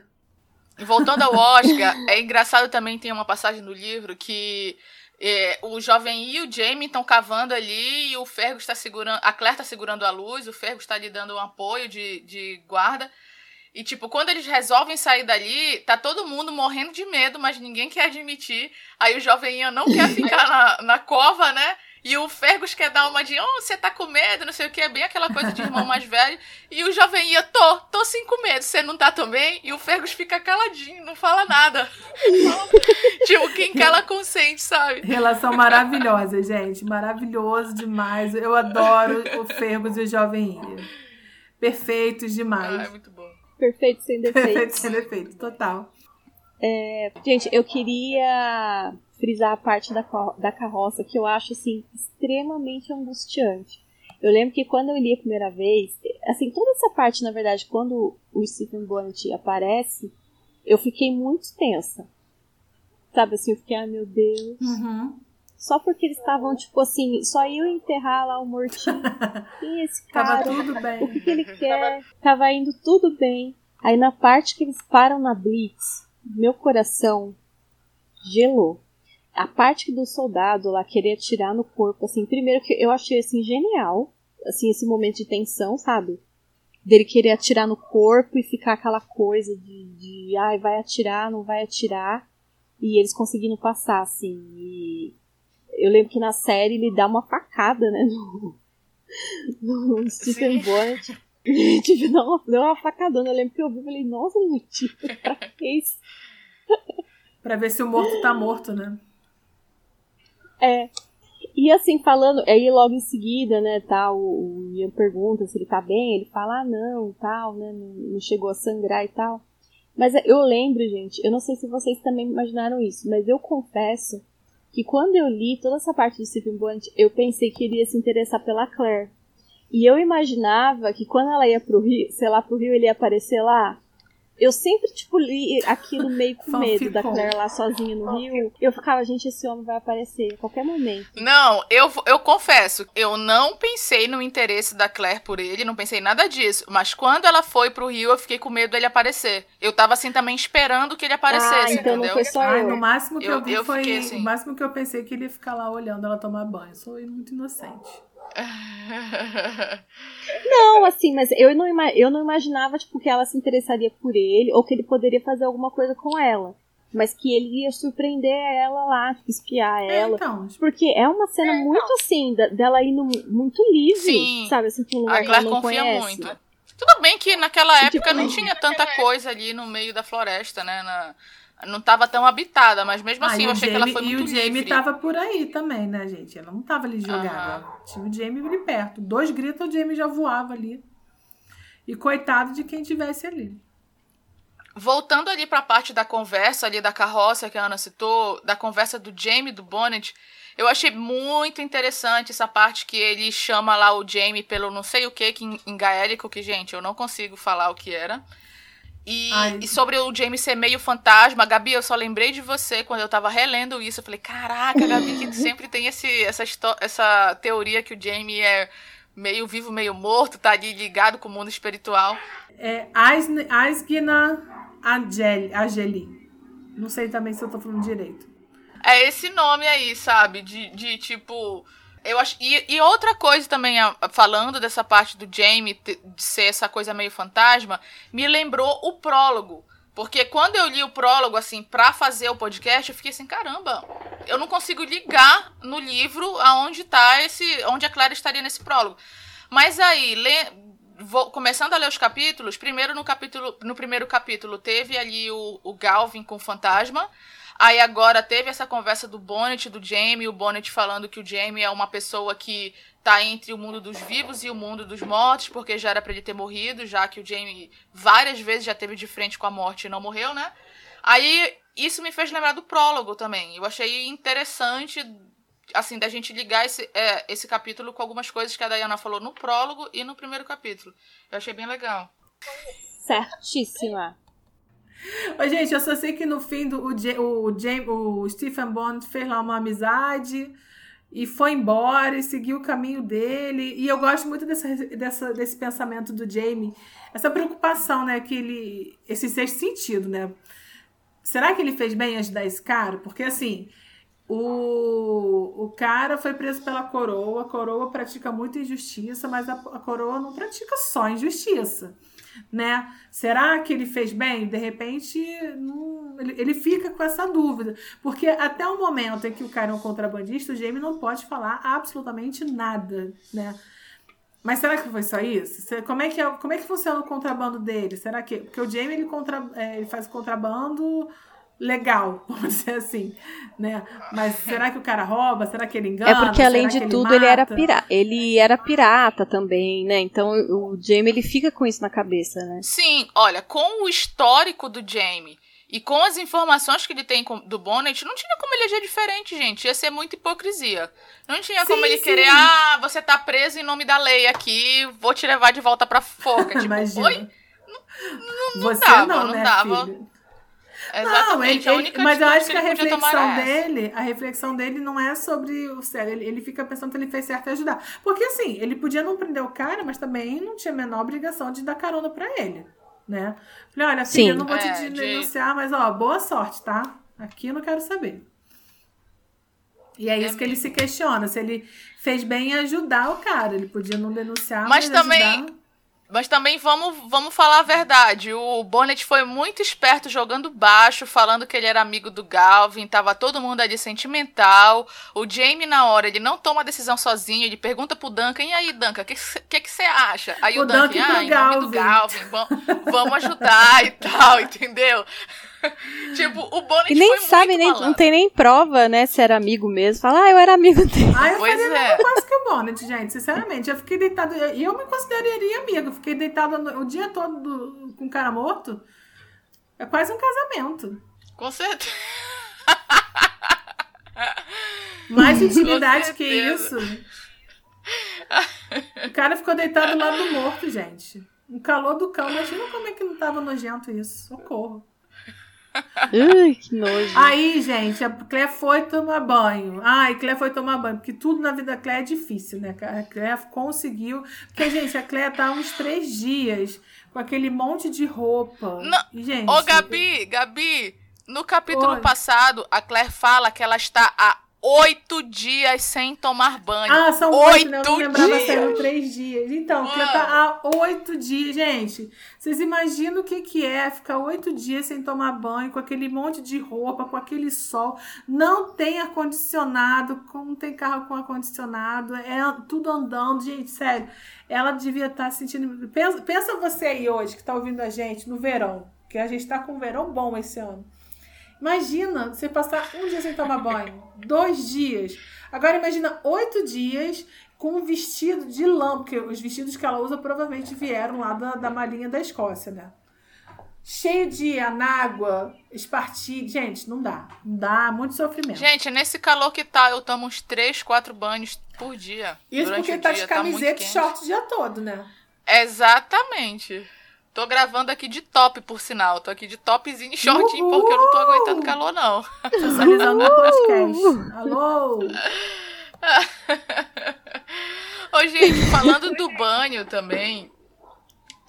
Voltando ao Oscar, é engraçado também tem uma passagem no livro que é, o jovem e o Jamie estão cavando ali e o Fergus está segurando. A Claire está segurando a luz, o Fergus está lhe dando um apoio de, de guarda. E, tipo, quando eles resolvem sair dali, tá todo mundo morrendo de medo, mas ninguém quer admitir. Aí o jovem não quer ficar na, na cova, né? E o Fergus quer dar uma de, oh, você tá com medo, não sei o que, é bem aquela coisa de irmão mais velho. E o jovem ia, tô, tô sim com medo, você não tá também? E o Fergus fica caladinho, não fala nada. tipo, quem cala consente, sabe? Relação maravilhosa, gente, maravilhoso demais. Eu adoro o Fergus e o jovem Ia. Perfeitos demais. Ah, é muito bom. Perfeito sem defeito. Perfeito sem defeito, total. É, gente, eu queria frisar a parte da, da carroça que eu acho assim extremamente angustiante. Eu lembro que quando eu li a primeira vez, assim, toda essa parte, na verdade, quando o Stephen Bonnet aparece, eu fiquei muito tensa. Sabe assim, eu fiquei, ai ah, meu Deus. Uhum. Só porque eles estavam, tipo assim, só iam enterrar lá o mortinho. Quem é esse cara? Tava tudo bem. O que, que ele quer? Tava indo tudo bem. Aí na parte que eles param na Blitz, meu coração gelou a parte do soldado lá querer atirar no corpo, assim, primeiro que eu achei assim genial, assim, esse momento de tensão, sabe? Dele querer atirar no corpo e ficar aquela coisa de, de ai, vai atirar, não vai atirar, e eles conseguindo passar, assim. E eu lembro que na série ele dá uma facada né? No, no Stephen Bonnet. tipo, deu uma, deu uma facadona. Eu lembro que eu vi e falei, nossa, gente, pra que isso? pra ver se o morto tá morto, né? É. E assim, falando, aí logo em seguida, né, tal, o Ian pergunta se ele tá bem, ele fala, ah, não, tal, né, não chegou a sangrar e tal. Mas eu lembro, gente, eu não sei se vocês também imaginaram isso, mas eu confesso que quando eu li toda essa parte do Stephen Bonnet, eu pensei que ele ia se interessar pela Claire. E eu imaginava que quando ela ia pro Rio, sei lá, pro Rio ele ia aparecer lá. Eu sempre, tipo, li aquilo meio com medo da Claire lá sozinha no Rio. Eu ficava, gente, esse homem vai aparecer a qualquer momento. Não, eu, eu confesso, eu não pensei no interesse da Claire por ele, não pensei nada disso. Mas quando ela foi pro Rio, eu fiquei com medo dele aparecer. Eu tava assim também esperando que ele aparecesse, ah, então entendeu? Não foi só eu. Ai, no máximo que eu, eu vi eu foi. Assim... O máximo que eu pensei que ele ia ficar lá olhando ela tomar banho. Sou muito inocente. Não, assim, mas eu não, eu não imaginava tipo, que ela se interessaria por ele ou que ele poderia fazer alguma coisa com ela. Mas que ele ia surpreender ela lá, tipo, espiar é, ela. Então, porque é uma cena é, muito assim, da, dela indo muito livre, Sim. sabe? Assim, pra um lugar a Claire que ela não confia conhece. muito. Tudo bem que naquela tipo, época não tinha tanta coisa ali no meio da floresta, né? Na, não estava tão habitada, mas mesmo assim ah, eu achei Jamie, que ela foi muito livre. E o Jamie estava por aí também, né, gente? Ela não estava ali jogada. Uhum. Tinha o Jamie ali perto. Dois gritos, o Jamie já voava ali. E coitado de quem tivesse ali. Voltando ali para a parte da conversa ali da carroça que a Ana citou, da conversa do Jamie do Bonnet, eu achei muito interessante essa parte que ele chama lá o Jamie pelo não sei o que, que em, em gaélico, que, gente, eu não consigo falar o que era. E, e, sobre o James ser meio fantasma, Gabi, eu só lembrei de você quando eu tava relendo isso. Eu falei, caraca, Gabi, que sempre tem esse, essa, essa teoria que o Jamie é meio vivo, meio morto, tá ali ligado com o mundo espiritual. É Asgina Ageli. Não sei também se eu tô falando direito. É esse nome aí, sabe? De, de tipo eu acho, e, e, outra coisa também, falando dessa parte do Jamie de ser essa coisa meio fantasma, me lembrou o prólogo. Porque quando eu li o prólogo, assim, pra fazer o podcast, eu fiquei assim, caramba, eu não consigo ligar no livro aonde tá esse. onde a Clara estaria nesse prólogo. Mas aí, le, vou, começando a ler os capítulos, primeiro no capítulo. No primeiro capítulo teve ali o, o Galvin com o fantasma. Aí agora teve essa conversa do Bonnet, do Jamie, o Bonnet falando que o Jamie é uma pessoa que tá entre o mundo dos vivos e o mundo dos mortos, porque já era para ele ter morrido, já que o Jamie várias vezes já teve de frente com a morte e não morreu, né? Aí isso me fez lembrar do prólogo também. Eu achei interessante, assim, da gente ligar esse, é, esse capítulo com algumas coisas que a Diana falou no prólogo e no primeiro capítulo. Eu achei bem legal. Certíssima. Ô, gente, eu só sei que no fim do, o, o, James, o Stephen Bond fez lá uma amizade e foi embora e seguiu o caminho dele. E eu gosto muito dessa, dessa, desse pensamento do Jamie, essa preocupação, né? Que ele. Esse sexto sentido, né? Será que ele fez bem ajudar esse cara? Porque assim. O, o cara foi preso pela coroa, a coroa pratica muita injustiça, mas a, a coroa não pratica só injustiça né? Será que ele fez bem? De repente, não, ele, ele fica com essa dúvida. Porque até o momento em que o cara é um contrabandista, o Jamie não pode falar absolutamente nada, né? Mas será que foi só isso? Como é que, é, como é que funciona o contrabando dele? Será que. Porque o Jamie ele, contra, é, ele faz contrabando legal, vamos dizer assim, né? Mas será que o cara rouba? Será que ele engana? É porque além de tudo ele, ele, era pirata, ele era pirata também, né? Então o Jamie ele fica com isso na cabeça, né? Sim, olha, com o histórico do Jamie e com as informações que ele tem do Bonnet, não tinha como ele agir diferente, gente. Ia ser muita hipocrisia. Não tinha sim, como ele sim. querer, ah, você tá preso em nome da lei aqui, vou te levar de volta pra foca. Tipo, Imagina. oi? Não, não, não você dava, não, né, dava. Filho? Exatamente. Não, ele, ele, mas eu acho que, que a reflexão dele, a reflexão dele não é sobre o certo. Ele, ele fica pensando que ele fez certo em ajudar. Porque assim, ele podia não prender o cara, mas também não tinha a menor obrigação de dar carona para ele, né? Falei, olha, filha, eu não vou é, te denunciar, de... mas ó, boa sorte, tá? Aqui eu não quero saber. E é, é isso que ele se questiona, se ele fez bem em ajudar o cara. Ele podia não denunciar, mas, mas também ajudar Mas também vamos, vamos falar a verdade. O Bonnet foi muito esperto jogando baixo, falando que ele era amigo do Galvin, tava todo mundo ali sentimental. O Jamie, na hora, ele não toma a decisão sozinho, ele pergunta pro Duncan, e aí, Duncan, o que você acha? Aí o, o Duncan, Duncan ah, em nome do Galvin, vamos ajudar e tal, entendeu? tipo, o Bonnet e nem sabe, nem, não tem nem prova, né, se era amigo mesmo. Fala, ah, eu era amigo dele. Ah, eu pois faria é. quase que o Bonnet, gente, sinceramente. Eu fiquei deitado, e eu me consideraria amigo. Fiquei deitado o dia todo do, com o cara morto. É quase um casamento. Com certeza. Mais intimidade que isso. O cara ficou deitado lá do morto, gente. O calor do cão. Imagina como é que não tava nojento isso. Socorro. Ai, que nojo. Aí, gente, a Clé foi tomar banho. Ai, Clé foi tomar banho, porque tudo na vida da Clé é difícil, né? A Clé conseguiu. Porque, gente, a Clé tá uns três dias com aquele monte de roupa. Não. Gente, Ô, Gabi, Gabi, no capítulo Oi. passado, a Claire fala que ela está há oito dias sem tomar banho. Ah, são oito, né? Eu não lembrava dias. se eram três dias. Então, Mano. tá há oito dias, gente. Vocês imaginam o que, que é ficar oito dias sem tomar banho, com aquele monte de roupa, com aquele sol. Não tem ar-condicionado, não tem carro com ar-condicionado, é tudo andando. Gente, sério, ela devia estar tá sentindo... Pensa, pensa você aí hoje, que está ouvindo a gente, no verão, que a gente está com um verão bom esse ano. Imagina você passar um dia sem tomar banho, dois dias. Agora imagina oito dias com um vestido de lã, porque os vestidos que ela usa provavelmente vieram lá da, da malinha da Escócia, né? Cheio de anágua, espartilho. Gente, não dá. Não dá, muito sofrimento. Gente, nesse calor que tá, eu tomo uns três, quatro banhos por dia. Isso porque tá de camiseta tá e short o dia todo, né? Exatamente. Tô gravando aqui de top, por sinal. Tô aqui de topzinho e shortinho, Uhul. porque eu não tô aguentando calor, não. Sensualizando o podcast. Alô! Ô, gente, falando do banho também,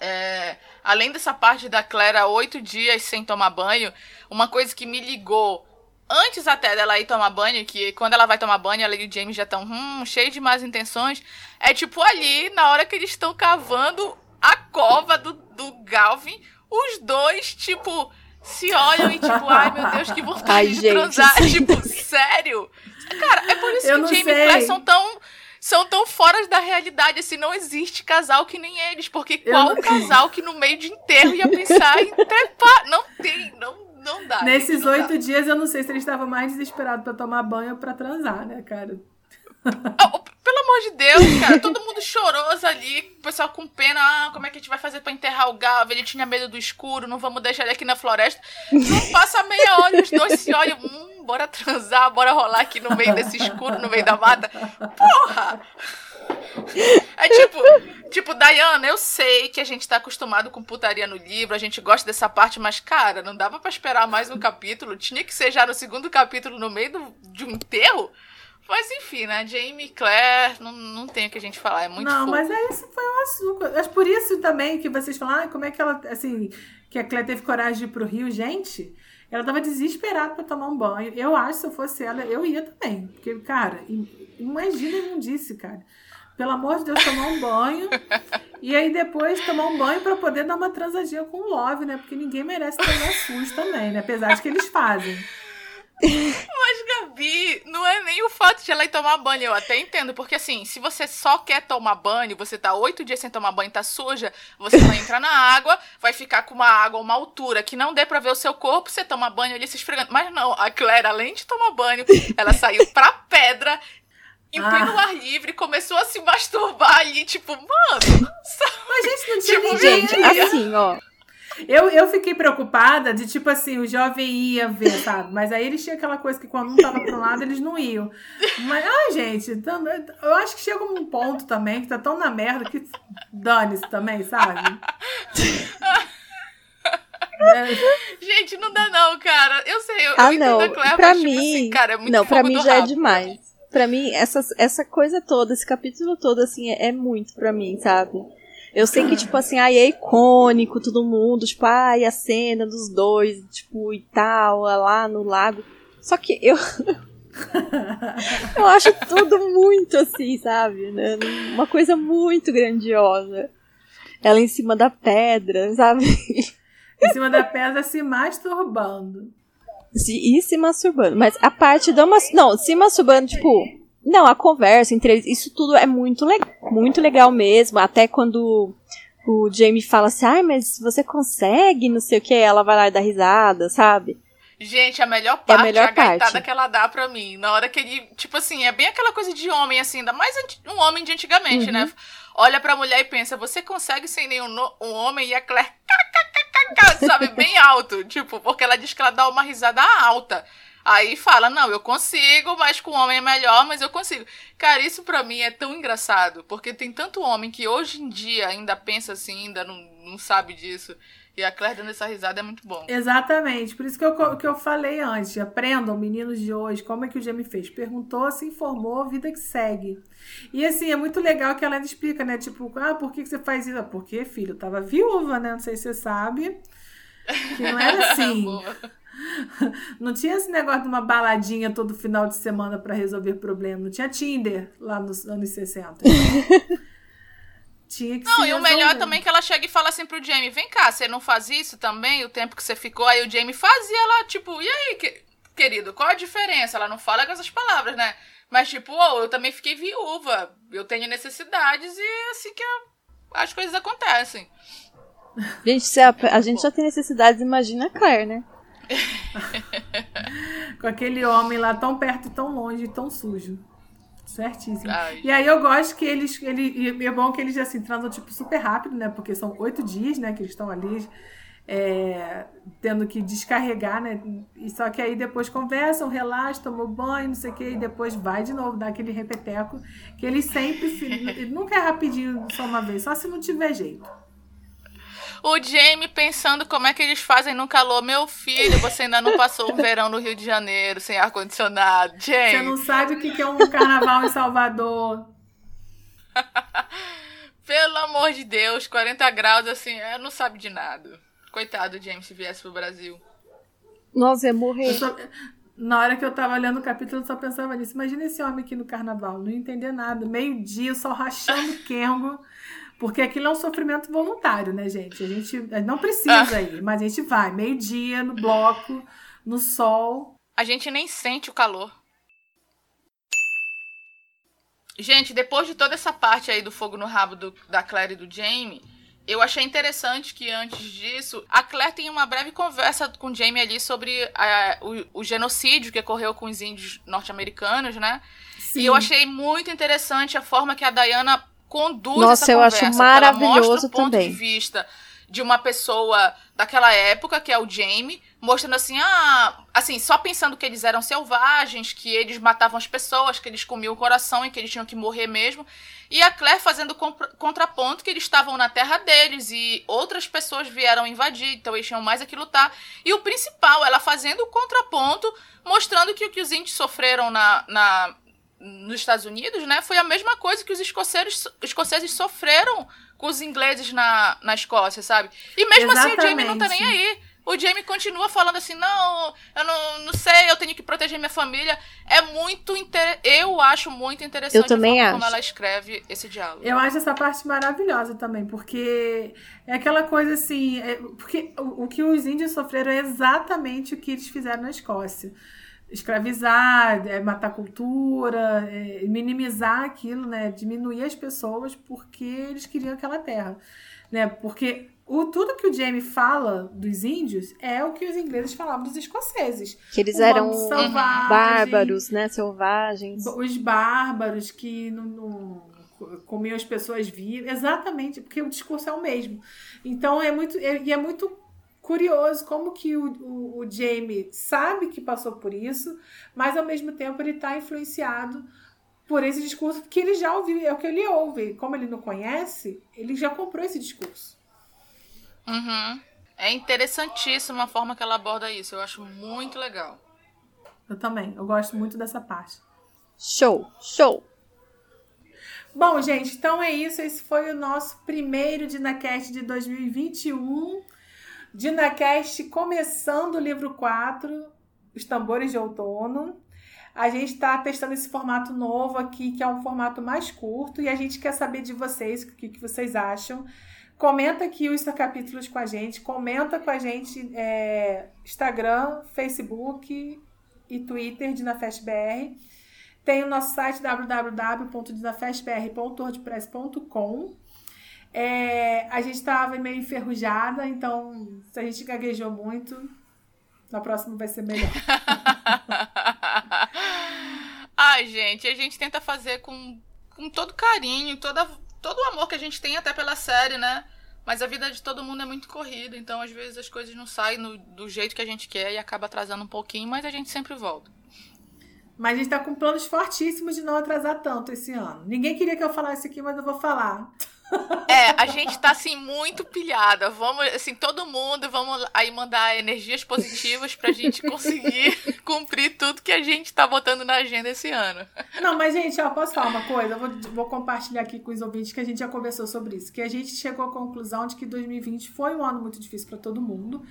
é, além dessa parte da Clara oito dias sem tomar banho, uma coisa que me ligou antes até dela ir tomar banho, que quando ela vai tomar banho, ela e o James já estão hum, cheios de más intenções, é tipo ali, na hora que eles estão cavando a cova do, do Galvin, os dois, tipo, se olham e tipo, ai meu Deus, que vontade ai, de gente, transar. Tipo, sério? Cara, é por isso Eu que Jamie e Claire são tão são tão fora da realidade, assim, não existe casal que nem eles, porque qual não... casal que no meio de enterro ia pensar em trepar? Não tem, não, não dá. Nesses oito dias, eu não sei se ele estava mais desesperado para tomar banho ou pra transar, né, cara? Oh, pelo amor de Deus, cara, todo mundo choroso ali, o pessoal com pena, ah, como é que a gente vai fazer para enterrar o Galo? Ele tinha medo do escuro, não vamos deixar ele aqui na floresta. Não passa meia hora, os dois se olham, hum, bora transar, bora rolar aqui no meio desse escuro, no meio da mata. Porra! É tipo, tipo, Diana, eu sei que a gente tá acostumado com putaria no livro, a gente gosta dessa parte, mas, cara, não dava para esperar mais um capítulo. Tinha que ser já no segundo capítulo, no meio do, de um enterro. Mas enfim, né? Jamie Claire, não, não tem o que a gente falar, é muito Não, fofo. mas é isso foi um açúcar. Acho por isso também que vocês falam, ah, como é que ela, assim, que a Claire teve coragem de ir pro Rio. Gente, ela tava desesperada para tomar um banho. Eu acho, se eu fosse ela, eu ia também. Porque, cara, imagina não disse, cara. Pelo amor de Deus, tomar um banho. e aí depois tomar um banho para poder dar uma transadinha com o Love, né? Porque ninguém merece tomar sujo também, né? Apesar de que eles fazem. Mas, Gabi, não é nem o fato de ela ir tomar banho. Eu até entendo, porque assim, se você só quer tomar banho, você tá oito dias sem tomar banho, tá suja, você vai entrar na água, vai ficar com uma água, uma altura que não dê pra ver o seu corpo, você toma banho ali se esfregando. Mas não, a Claire, além de tomar banho, ela saiu pra pedra, em ah. pleno ar livre, começou a se masturbar ali, tipo, mano. Mas gente, não tinha tipo, ninguém. Gente, assim, ó. Eu, eu fiquei preocupada de, tipo assim, o jovem ia ver, sabe? Mas aí eles tinham aquela coisa que quando um tava pro lado, eles não iam. Mas, ai, gente, eu acho que chega um ponto também que tá tão na merda que dane-se também, sabe? É. Gente, não dá não, cara. Eu sei, eu, ah, eu não. Claire, pra mas, mim, tipo assim, cara, é muito Não, pra mim já rabo. é demais. Pra mim, essa, essa coisa toda, esse capítulo todo, assim, é, é muito pra mim, sabe? Eu sei que, tipo assim, aí é icônico, todo mundo, tipo, ai, a cena dos dois, tipo, e tal, lá no lago. Só que eu. eu acho tudo muito assim, sabe? Né? Uma coisa muito grandiosa. ela em cima da pedra, sabe? Em cima da pedra se masturbando. E se masturbando. Mas a parte da mas... Não, se masturbando, tipo. Não, a conversa entre eles, isso tudo é muito, le... muito legal mesmo. Até quando o Jamie fala assim, ai, mas você consegue, não sei o que, ela vai lá e dá risada, sabe? Gente, a melhor parte é a, melhor é a parte. que ela dá pra mim. Na hora que ele, tipo assim, é bem aquela coisa de homem, assim, ainda mais um homem de antigamente, né? uhum. né? Olha pra mulher e pensa, você consegue sem nenhum um homem? E a Claire, sabe, bem alto. Tipo, porque ela diz que ela dá uma risada alta. Aí fala, não, eu consigo, mas com homem é melhor, mas eu consigo. Cara, isso pra mim é tão engraçado, porque tem tanto homem que hoje em dia ainda pensa assim, ainda não, não sabe disso. E a Claire dando essa risada é muito bom. Exatamente. Por isso que eu, que eu falei antes. Aprendam, meninos de hoje, como é que o Jamie fez. Perguntou, se informou, vida que segue. E assim, é muito legal que ela ainda explica, né? Tipo, ah, por que, que você faz isso? Ah, porque, filho, eu tava viúva, né? Não sei se você sabe. Que não era assim. Não tinha esse negócio de uma baladinha todo final de semana para resolver problema. Não tinha Tinder lá nos anos 60. tinha que Não, e o melhor também é que ela chega e fala assim pro Jamie: vem cá, você não faz isso também? O tempo que você ficou. Aí o Jamie fazia lá, tipo, e aí, que... querido, qual a diferença? Ela não fala com essas palavras, né? Mas, tipo, oh, eu também fiquei viúva. Eu tenho necessidades e é assim que as coisas acontecem. Gente, se a, a gente já tem necessidades, imagina a Claire, né? Com aquele homem lá tão perto e tão longe, tão sujo. Certíssimo. Ai. E aí eu gosto que eles. Ele, e é bom que eles assim transam tipo super rápido, né? Porque são oito dias, né? Que eles estão ali é, tendo que descarregar, né? E só que aí depois conversam, relaxam, tomam banho, não sei o que, e depois vai de novo dar aquele repeteco. Que eles sempre. nunca é rapidinho só uma vez, só se não tiver jeito. O Jamie pensando como é que eles fazem no calor. Meu filho, você ainda não passou um verão no Rio de Janeiro sem ar-condicionado. Jamie. Você não sabe o que é um carnaval em Salvador. Pelo amor de Deus, 40 graus assim, não sabe de nada. Coitado, James, se viesse pro Brasil. Nossa, ia morrer. Só, na hora que eu tava lendo o capítulo, eu só pensava nisso. Imagina esse homem aqui no carnaval, não entender nada. Meio-dia, só rachando Kengo. Porque aquilo é um sofrimento voluntário, né, gente? A gente não precisa ir, mas a gente vai. Meio-dia, no bloco, no sol. A gente nem sente o calor. Gente, depois de toda essa parte aí do fogo no rabo do, da Claire e do Jamie eu achei interessante que antes disso, a Claire tem uma breve conversa com o Jamie ali sobre uh, o, o, genocídio que ocorreu com os índios norte-americanos, né? Sim. E eu achei muito interessante a forma que a Diana conduz Nossa, essa conversa. eu acho maravilhoso ela mostra o ponto também. de vista de uma pessoa daquela época, que é o Jamie, mostrando assim, ah, assim, só pensando que eles eram selvagens, que eles matavam as pessoas, que eles comiam o coração e que eles tinham que morrer mesmo. E a Claire fazendo contraponto que eles estavam na terra deles e outras pessoas vieram invadir, então eles tinham mais a que lutar. E o principal, ela fazendo o contraponto, mostrando que o que os índios sofreram na, na nos Estados Unidos, né, foi a mesma coisa que os escoceses, escoceses sofreram com os ingleses na, na Escócia, sabe? E mesmo Exatamente. assim o Jamie não tá nem aí. O Jamie continua falando assim: não, eu não, não sei, eu tenho que proteger minha família. É muito. Inter... Eu acho muito interessante eu também acho. como ela escreve esse diálogo. Eu acho essa parte maravilhosa também, porque é aquela coisa assim. É, porque o, o que os índios sofreram é exatamente o que eles fizeram na Escócia escravizar, é, matar cultura, é, minimizar aquilo, né, diminuir as pessoas porque eles queriam aquela terra, né? Porque o, tudo que o Jamie fala dos índios é o que os ingleses falavam dos escoceses. Que eles eram selvagem, bárbaros, né, selvagens. Os bárbaros que não, não comiam as pessoas vivas, exatamente, porque o discurso é o mesmo. Então é muito é, e é muito curioso como que o, o, o, Jamie sabe que passou por isso, mas ao mesmo tempo ele está influenciado por esse discurso que ele já ouviu, é o que ele ouve. Como ele não conhece, ele já comprou esse discurso. Uhum. É interessantíssima a forma que ela aborda isso. Eu acho muito legal. Eu também. Eu gosto muito dessa parte. Show, show. Bom, gente, então é isso. Esse foi o nosso primeiro DinaCast de 2021. DinaCast começando o livro 4, Os Tambores de Outono. A gente está testando esse formato novo aqui, que é um formato mais curto, e a gente quer saber de vocês o que, que vocês acham. Comenta aqui os capítulos com a gente. Comenta com a gente é, Instagram, Facebook e Twitter de NaFestBR. Tem o nosso site www.dinafestbr.wordpress.com. É, a gente estava meio enferrujada, então se a gente gaguejou muito, na próxima vai ser melhor. Ai, gente, a gente tenta fazer com, com todo carinho, toda, todo o amor que a gente tem até pela série, né? Mas a vida de todo mundo é muito corrida, então às vezes as coisas não saem no, do jeito que a gente quer e acaba atrasando um pouquinho, mas a gente sempre volta. Mas a gente tá com planos fortíssimos de não atrasar tanto esse ano. Ninguém queria que eu falasse aqui, mas eu vou falar. É, a gente tá assim muito pilhada. Vamos, assim, todo mundo, vamos aí mandar energias positivas pra gente conseguir cumprir tudo que a gente tá botando na agenda esse ano. Não, mas gente, ó, posso falar uma coisa? Eu vou, vou compartilhar aqui com os ouvintes que a gente já conversou sobre isso, que a gente chegou à conclusão de que 2020 foi um ano muito difícil para todo mundo.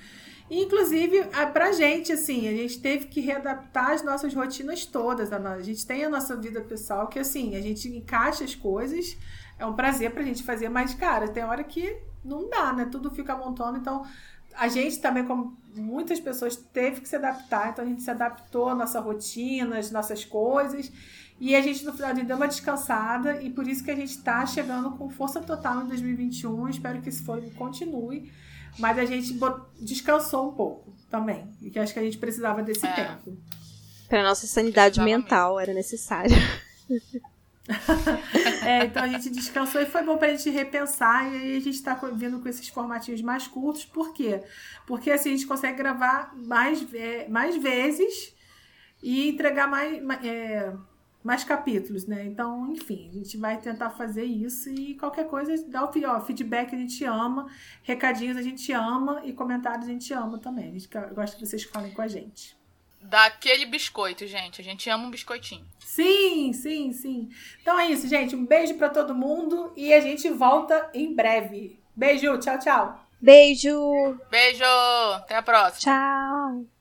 Inclusive, pra gente, assim, a gente teve que readaptar as nossas rotinas todas. A gente tem a nossa vida pessoal que, assim, a gente encaixa as coisas é um prazer pra gente fazer, mas, cara, tem hora que não dá, né? Tudo fica amontando, então a gente também, como muitas pessoas, teve que se adaptar, então a gente se adaptou à nossa rotina, às nossas coisas, e a gente no final de deu uma descansada, e por isso que a gente está chegando com força total em 2021. Espero que esse fôlego continue, mas a gente descansou um pouco também, e que acho que a gente precisava desse é. tempo. Para nossa sanidade mental era necessário. é, então a gente descansou e foi bom pra gente repensar. E aí a gente tá vindo com esses formatinhos mais curtos. Por quê? Porque assim a gente consegue gravar mais, mais vezes e entregar mais, é, mais capítulos, né? Então, enfim, a gente vai tentar fazer isso e qualquer coisa, dá o ó, feedback a gente ama, recadinhos a gente ama e comentários a gente ama também. A gente gosta que vocês falem com a gente. Daquele biscoito, gente. A gente ama um biscoitinho. Sim, sim, sim. Então é isso, gente. Um beijo para todo mundo e a gente volta em breve. Beijo, tchau, tchau. Beijo. Beijo. Até a próxima. Tchau.